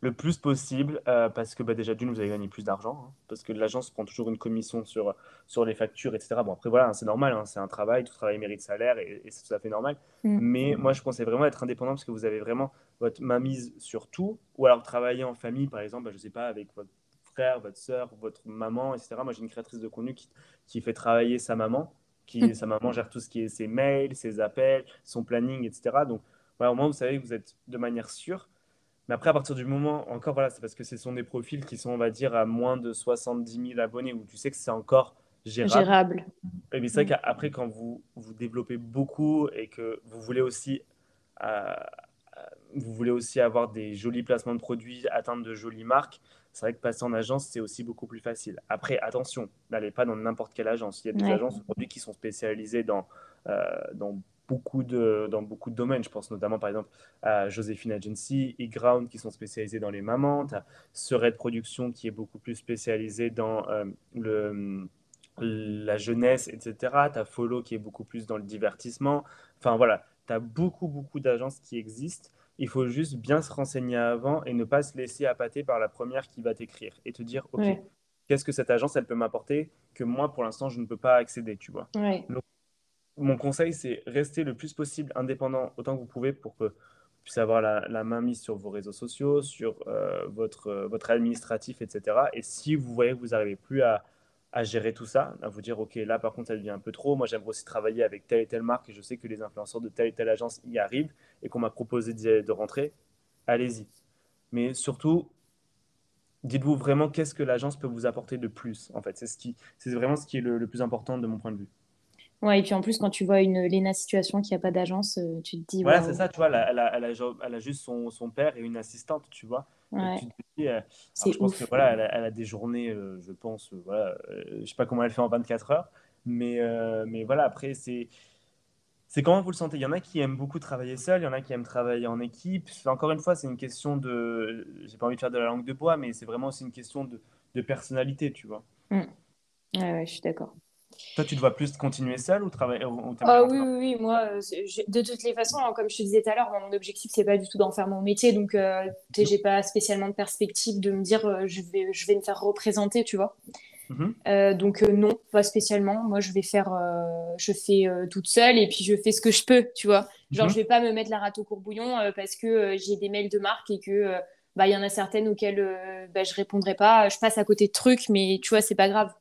Le plus possible, parce que bah, déjà, d'une, vous allez gagner plus d'argent, hein, parce que l'agence prend toujours une commission sur, sur les factures, etc. Bon, après, voilà, hein, c'est normal, hein, c'est un travail, tout travail mérite salaire, et, c'est tout à fait normal. Mm. Mais moi, je conseille vraiment d'être indépendant, parce que vous avez vraiment votre mise sur tout, ou alors travailler en famille, par exemple, bah, je ne sais pas, avec votre frère, votre soeur, votre maman, etc. Moi, j'ai une créatrice de contenu qui, qui fait travailler sa maman, qui mm. sa maman gère tout ce qui est ses mails, ses appels, son planning, etc. Donc, voilà, au moins, vous savez que vous êtes de manière sûre. Mais après, à partir du moment, encore, voilà, c'est parce que ce sont des profils qui sont, on va dire, à moins de 70 000 abonnés, où tu sais que c'est encore gérable. gérable. Et mais c'est vrai mm. qu'après, quand vous, vous développez beaucoup et que vous voulez aussi... Euh, vous voulez aussi avoir des jolis placements de produits, atteindre de jolies marques, c'est vrai que passer en agence, c'est aussi beaucoup plus facile. Après, attention, n'allez pas dans n'importe quelle agence. Il y a des agences aujourd'hui qui sont spécialisées dans, euh, dans, beaucoup de, dans beaucoup de domaines. Je pense notamment, par exemple, à Joséphine Agency, e-Ground, qui sont spécialisés dans les mamans. Tu as Serret Production, qui est beaucoup plus spécialisé dans euh, le la jeunesse, etc. Tu as Follow qui est beaucoup plus dans le divertissement. Enfin voilà, tu as beaucoup, beaucoup d'agences qui existent. Il faut juste bien se renseigner avant et ne pas se laisser appâter par la première qui va t'écrire et te dire, OK, qu'est-ce que cette agence, elle peut m'apporter que moi, pour l'instant, je ne peux pas accéder, tu vois. mon conseil, c'est rester le plus possible indépendant autant que vous pouvez pour que vous puissiez avoir la, main mise sur vos réseaux sociaux, sur euh, votre, euh, votre administratif, etc. Et si vous voyez que vous n'arrivez plus à, à gérer tout ça, à vous dire, OK, là, par contre, ça devient un peu trop. Moi, j'aimerais aussi travailler avec telle et telle marque et je sais que les influenceurs de telle et telle agence y arrivent et qu'on m'a proposé de, rentrer. Allez-y. Mais surtout, dites-vous vraiment qu'est-ce que l'agence peut vous apporter de plus, en fait. C'est ce qui, c'est vraiment ce qui est le plus important de mon point de vue. Ouais, et puis en plus, quand tu vois une Lena Situation qui n'a pas d'agence, euh, tu te dis. Ouais, c'est ça, tu vois, elle a, elle a, elle a, juste son, son, père et une assistante, tu vois. Ouais. Euh, je pense que voilà, elle a, des journées, euh, je pense, voilà, je sais pas comment elle fait en 24 heures, mais, mais voilà, après, c'est. C'est comment vous le sentez? Il y en a qui aiment beaucoup travailler seul, il y en a qui aiment travailler en équipe. Encore une fois, c'est une question de. J'ai pas envie de faire de la langue de bois, mais c'est vraiment aussi une question de, de personnalité, tu vois. Mm. Ouais, ouais, je suis d'accord. Toi, tu dois plus continuer seul ou travailler ah, oui, oui, oui, moi, euh, de toutes les façons, hein, comme je te disais tout à l'heure, mon objectif, c'est pas du tout d'en faire mon métier. Donc, euh, j'ai pas spécialement de perspective de me dire euh, je, vais, je vais me faire représenter, tu vois. Mhm. Euh, donc, non, pas spécialement. Moi, je vais faire, je fais toute seule et puis je fais ce que je peux, tu vois. Genre, mhm. je vais pas me mettre la rate au courbouillon parce que j'ai des mails de marque et que. bah, il y en a certaines auxquelles bah, je répondrai pas. Je passe à côté de trucs, mais tu vois, c'est pas grave.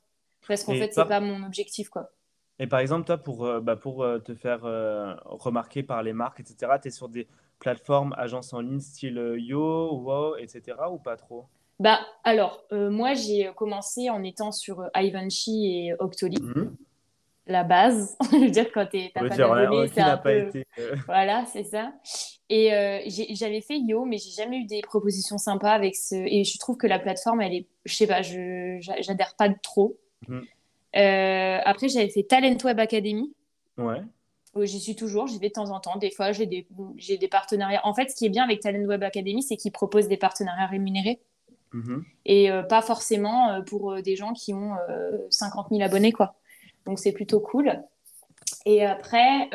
Parce qu'en fait, c'est pas mon objectif, quoi. Et par exemple, toi, pour, euh, bah, pour euh, te faire euh, remarquer par les marques, etc., tu es sur des plateformes, agences en ligne, style Yo, Wow, etc., ou pas trop? Bah, alors, moi, j'ai commencé en étant sur Ivanchi et Octoly. Mhm. La base, je veux dire, quand tu pas d'abonnés, c'est un peu... Été, voilà, c'est ça. Et j'avais fait Yo, mais j'ai jamais eu des propositions sympas avec ce... Et je trouve que la plateforme, elle est... Je sais pas, je j'adhère pas trop. Mm. Euh, après, j'avais fait Talent Web Academy. Ouais. J'y suis toujours, j'y vais de temps en temps. Des fois, j'ai des, des partenariats. En fait, ce qui est bien avec Talent Web Academy, c'est qu'ils proposent des partenariats rémunérés. Mm-hmm. Et euh, pas forcément euh, pour des gens qui ont 50 000 abonnés, quoi. Donc, c'est plutôt cool. Et après,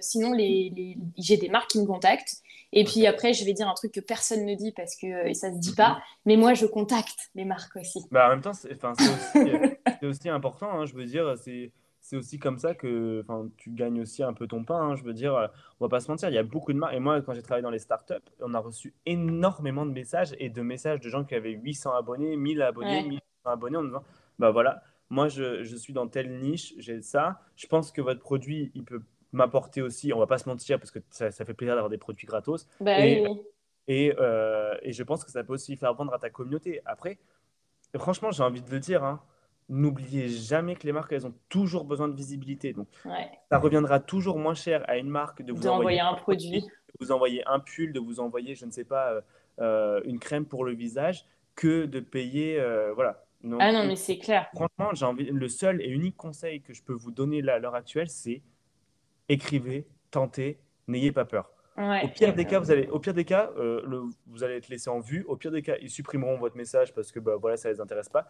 sinon, les, les... j'ai des marques qui me contactent et puis après, je vais dire un truc que personne ne dit parce que et ça se dit pas, mais moi je contacte les marques aussi. Bah, en même temps, c'est aussi, aussi, important, hein, je veux dire, c'est aussi comme ça que tu gagnes aussi un peu ton pain. Hein, je veux dire, on va pas se mentir, il y a beaucoup de marques. Et moi, quand j'ai travaillé dans les startups, on a reçu énormément de messages et de messages de gens qui avaient 800 abonnés, 1000 abonnés, 1100 abonnés en disant Bah voilà, moi je, je suis dans telle niche, j'ai ça. Je pense que votre produit, il peut m'apporter aussi, on va pas se mentir, parce que ça, fait plaisir d'avoir des produits gratos. Bah et, et, euh, et, je pense que ça peut aussi faire vendre à ta communauté. Après, franchement, j'ai envie de le dire, hein, n'oubliez jamais que les marques, elles ont toujours besoin de visibilité. Donc, ça reviendra toujours moins cher à une marque de vous envoyer un produit, de vous envoyer un pull, de vous envoyer, je ne sais pas, euh, euh, une crème pour le visage, que de payer, euh, voilà. ah non, mais c'est clair. Franchement, j'ai envie, le seul et unique conseil que je peux vous donner là, à l'heure actuelle, c'est écrivez, tentez, n'ayez pas peur. au pire des cas, vous allez, au pire des cas, euh, vous allez être laissé en vue. Au pire des cas, ils supprimeront votre message parce que bah, voilà, ça les intéresse pas.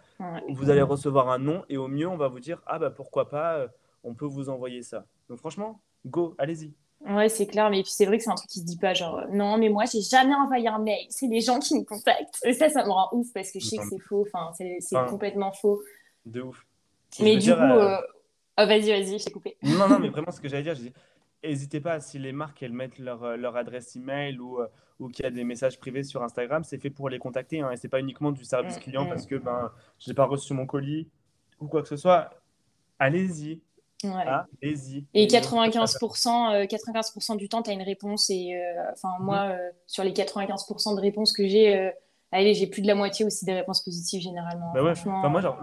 Vous allez recevoir un nom et au mieux, on va vous dire ah bah pourquoi pas, euh, on peut vous envoyer ça. Donc franchement, go, allez-y. Ouais, c'est clair, mais puis c'est vrai que c'est un truc qui se dit pas, genre, non, mais moi, j'ai jamais envoyé un mail, c'est les gens qui me contactent. Et ça, ça me rend ouf parce que je sais que c'est faux, enfin, c'est complètement faux. De ouf. mais du coup, euh, oh, vas-y, vas-y, je t'ai coupé. Non, non, mais vraiment, ce que j'allais dire, je dis, n'hésitez pas, si les marques elles mettent leur, euh, leur adresse email ou, euh, ou qu'il y a des messages privés sur Instagram, c'est fait pour les contacter. Hein, et c'est pas uniquement du service mm, client mm. parce que ben, je n'ai pas reçu mon colis ou quoi que ce soit. Allez-y. Allez-y. Et 95%, 95 euh, du temps, tu as une réponse. Et enfin, moi, mm. sur les 95% de réponses que j'ai, allez, j'ai plus de la moitié aussi des réponses positives généralement. Bah ouais. moi, genre,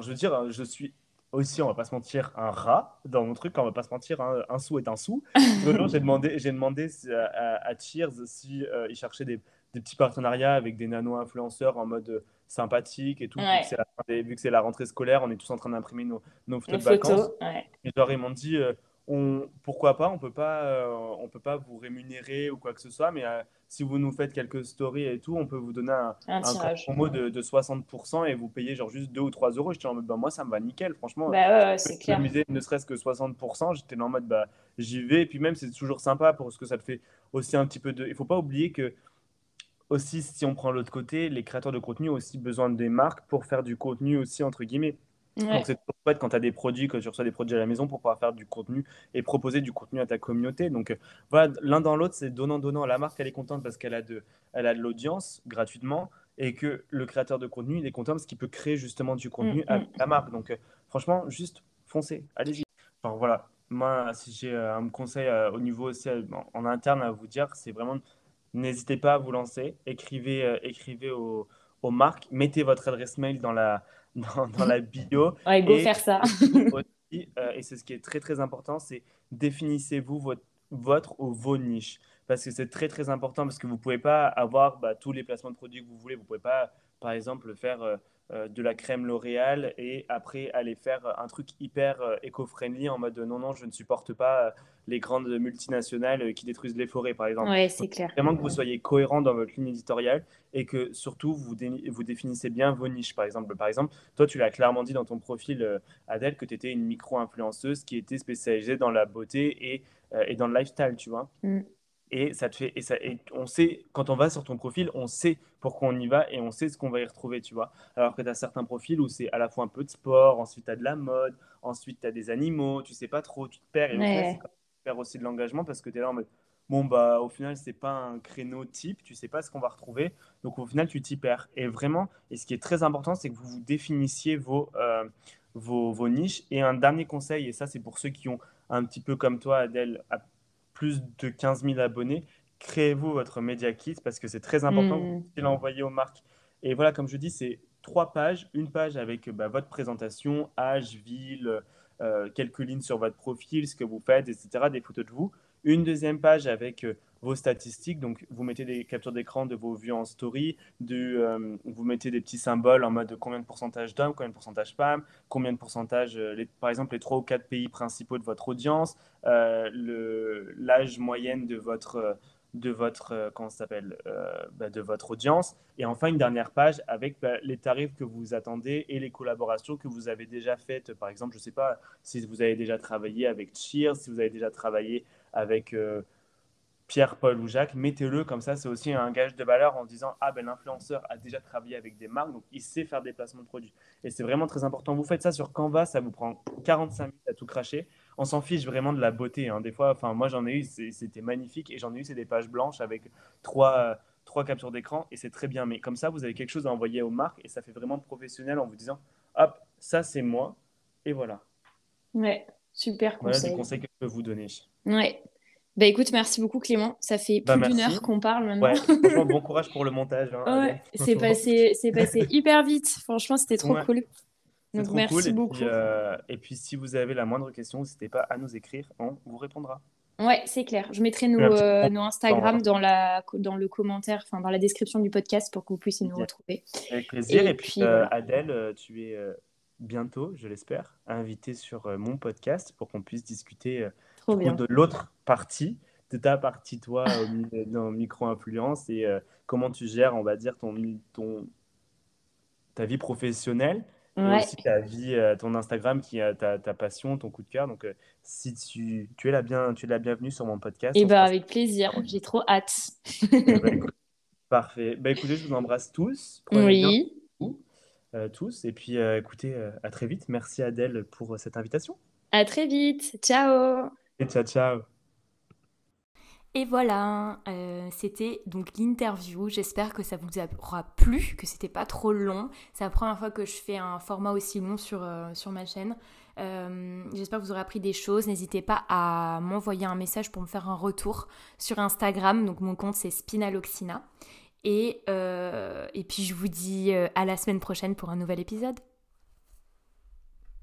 je veux dire, je suis aussi, on va pas se mentir, un rat dans mon truc, on va pas se mentir, un, sou est un sou. j'ai demandé, j'ai demandé à, Cheers si euh, ils cherchaient des, des, petits partenariats avec des nano-influenceurs en mode euh, sympathique et tout. Vu que c'est la, rentrée scolaire, on est tous en train d'imprimer nos, nos, photos de vacances. Et genre, ils m'ont dit, euh, on, pourquoi pas, on peut pas, euh, on peut pas vous rémunérer ou quoi que ce soit, mais euh, si vous nous faites quelques stories et tout, on peut vous donner un, un, promo de, de, 60% et vous payez genre juste 2 ou 3 euros. J'étais en mode, bah, moi ça me va nickel, franchement. Bah ouais, c'est clair. ne serait-ce que 60%, j'étais en mode, bah, j'y vais. Et puis même, c'est toujours sympa parce que ça te fait aussi un petit peu de. Il faut pas oublier que aussi, si on prend l'autre côté, les créateurs de contenu ont aussi besoin des marques pour faire du contenu aussi, entre guillemets. Donc, c'est trop chouette quand tu as des produits, que tu reçois des produits à la maison pour pouvoir faire du contenu et proposer du contenu à ta communauté. Donc, euh, voilà, l'un dans l'autre, c'est donnant-donnant. La marque, elle est contente parce qu'elle a de, elle a de l'audience gratuitement et que le créateur de contenu, il est content parce qu'il peut créer justement du contenu à la marque. Donc, euh, franchement, juste foncez, allez-y. Enfin, voilà, moi, si j'ai euh, un conseil au niveau aussi en interne à vous dire, c'est vraiment n'hésitez pas à vous lancer, écrivez, écrivez aux, aux marques, mettez votre adresse mail dans la dans, la bio. Ouais, go faire ça. Euh, et c'est ce qui est très très important, c'est définissez-vous votre, votre ou vos niches. Parce que c'est très très important parce que vous ne pouvez pas avoir bah, tous les placements de produits que vous voulez. Vous ne pouvez pas, par exemple, faire euh, de la crème L'Oréal et après aller faire un truc hyper euh, éco-friendly en mode non, non, je ne supporte pas euh, les grandes multinationales qui détruisent les forêts, par exemple. Oui, c'est clair. Vraiment que vous soyez cohérent dans votre ligne éditoriale et que surtout vous, vous définissez bien vos niches. Par exemple, par exemple toi, tu l'as clairement dit dans ton profil, Adèle, que tu étais une micro-influenceuse qui était spécialisée dans la beauté et, et dans le lifestyle, tu vois. Mm et ça te fait et ça et on sait quand on va sur ton profil on sait pourquoi on y va et on sait ce qu'on va y retrouver tu vois. Alors que tu as certains profils où c'est à la fois un peu de sport ensuite tu as de la mode ensuite tu as des animaux tu sais pas trop tu te perds. Et ouais. tu perds aussi de l'engagement parce que tu es là en mode bon bah au final c'est pas un créneau type tu sais pas ce qu'on va retrouver. Donc au final tu t'y perds. Et vraiment et ce qui est très important c'est que vous vous définissiez vos, euh, vos, vos niches. Et un dernier conseil et ça c'est pour ceux qui ont un petit peu comme toi Adèle plus de 15 000 abonnés, créez-vous votre Media Kit parce que c'est très important mmh. de l'envoyer aux marques. Et voilà, comme je dis, c'est trois pages. Une page avec bah, votre présentation, âge, ville, euh, quelques lignes sur votre profil, ce que vous faites, etc., des photos de vous. Une deuxième page avec euh, vos statistiques. Donc, vous mettez des captures d'écran de vos vues en story, de, euh, vous mettez des petits symboles en mode combien de pourcentage d'hommes, combien de pourcentage femmes, combien de pourcentage, euh, par exemple, les trois ou quatre pays principaux de votre audience, euh, l'âge moyenne de votre de votre comment s'appelle bah, de votre audience et enfin une dernière page avec bah, les tarifs que vous attendez et les collaborations que vous avez déjà faites par exemple je sais pas si vous avez déjà travaillé avec Cheers si vous avez déjà travaillé avec Pierre, Paul ou Jacques, mettez-le comme ça, c'est aussi un gage de valeur en disant Ah ben l'influenceur a déjà travaillé avec des marques, donc il sait faire des placements de produits. Et c'est vraiment très important. Vous faites ça sur Canva, ça vous prend 45 minutes à tout cracher. On s'en fiche vraiment de la beauté. Hein. Des fois, enfin moi j'en ai eu, c'était magnifique, et j'en ai eu, c'est des pages blanches avec trois, trois captures d'écran, et c'est très bien. Mais comme ça, vous avez quelque chose à envoyer aux marques, et ça fait vraiment professionnel en vous disant Hop, ça c'est moi, et voilà. Ouais, super conseil. Voilà des conseils que je peux vous donner. Ouais. Bah écoute, merci beaucoup Clément. Ça fait Bah, plus d'une heure qu'on parle maintenant. Ouais, franchement, bon courage pour le montage. hein, Ouais, c'est passé, c'est passé hyper vite. Franchement, c'était trop Ouais, cool. c'est Donc trop merci cool. Et beaucoup. puis, euh, et puis, si vous avez la moindre question, n'hésitez pas à nous écrire. On vous répondra. Ouais, c'est clair. Je mettrai Et nos, euh, nos Instagram dans la, dans le commentaire, enfin dans la description du podcast pour que vous puissiez nous retrouver. Avec plaisir. Et Et puis, puis euh. Adèle, euh, tu es bientôt, je l'espère, invitée sur mon podcast pour qu'on puisse discuter Trop de l'autre partie, de ta partie, toi, dans micro-influence et euh, comment tu gères, on va dire, ton, ton, ta vie professionnelle et Ouais. aussi ta vie, euh, ton Instagram qui a ta, ta passion, ton coup de cœur. Donc, euh, si tu, tu es la bien, tu es la bienvenue sur mon podcast, Et on bah ça. avec plaisir. J'ai trop hâte. Eh ben, écoute, parfait. Bah, écoutez, je vous embrasse tous. Bien Oui. tous. Et puis, écoutez, à très vite. Merci Adèle pour cette invitation. À très vite. Ciao. Et ciao, ciao. Et voilà, euh, c'était donc l'interview. J'espère que ça vous aura plu, que c'était pas trop long. C'est la première fois que je fais un format aussi long sur, euh, sur ma chaîne. Euh, J'espère que vous aurez appris des choses. N'hésitez pas à m'envoyer un message pour me faire un retour sur Instagram. Donc mon compte c'est Spinaloxina. Et, et puis je vous dis à la semaine prochaine pour un nouvel épisode.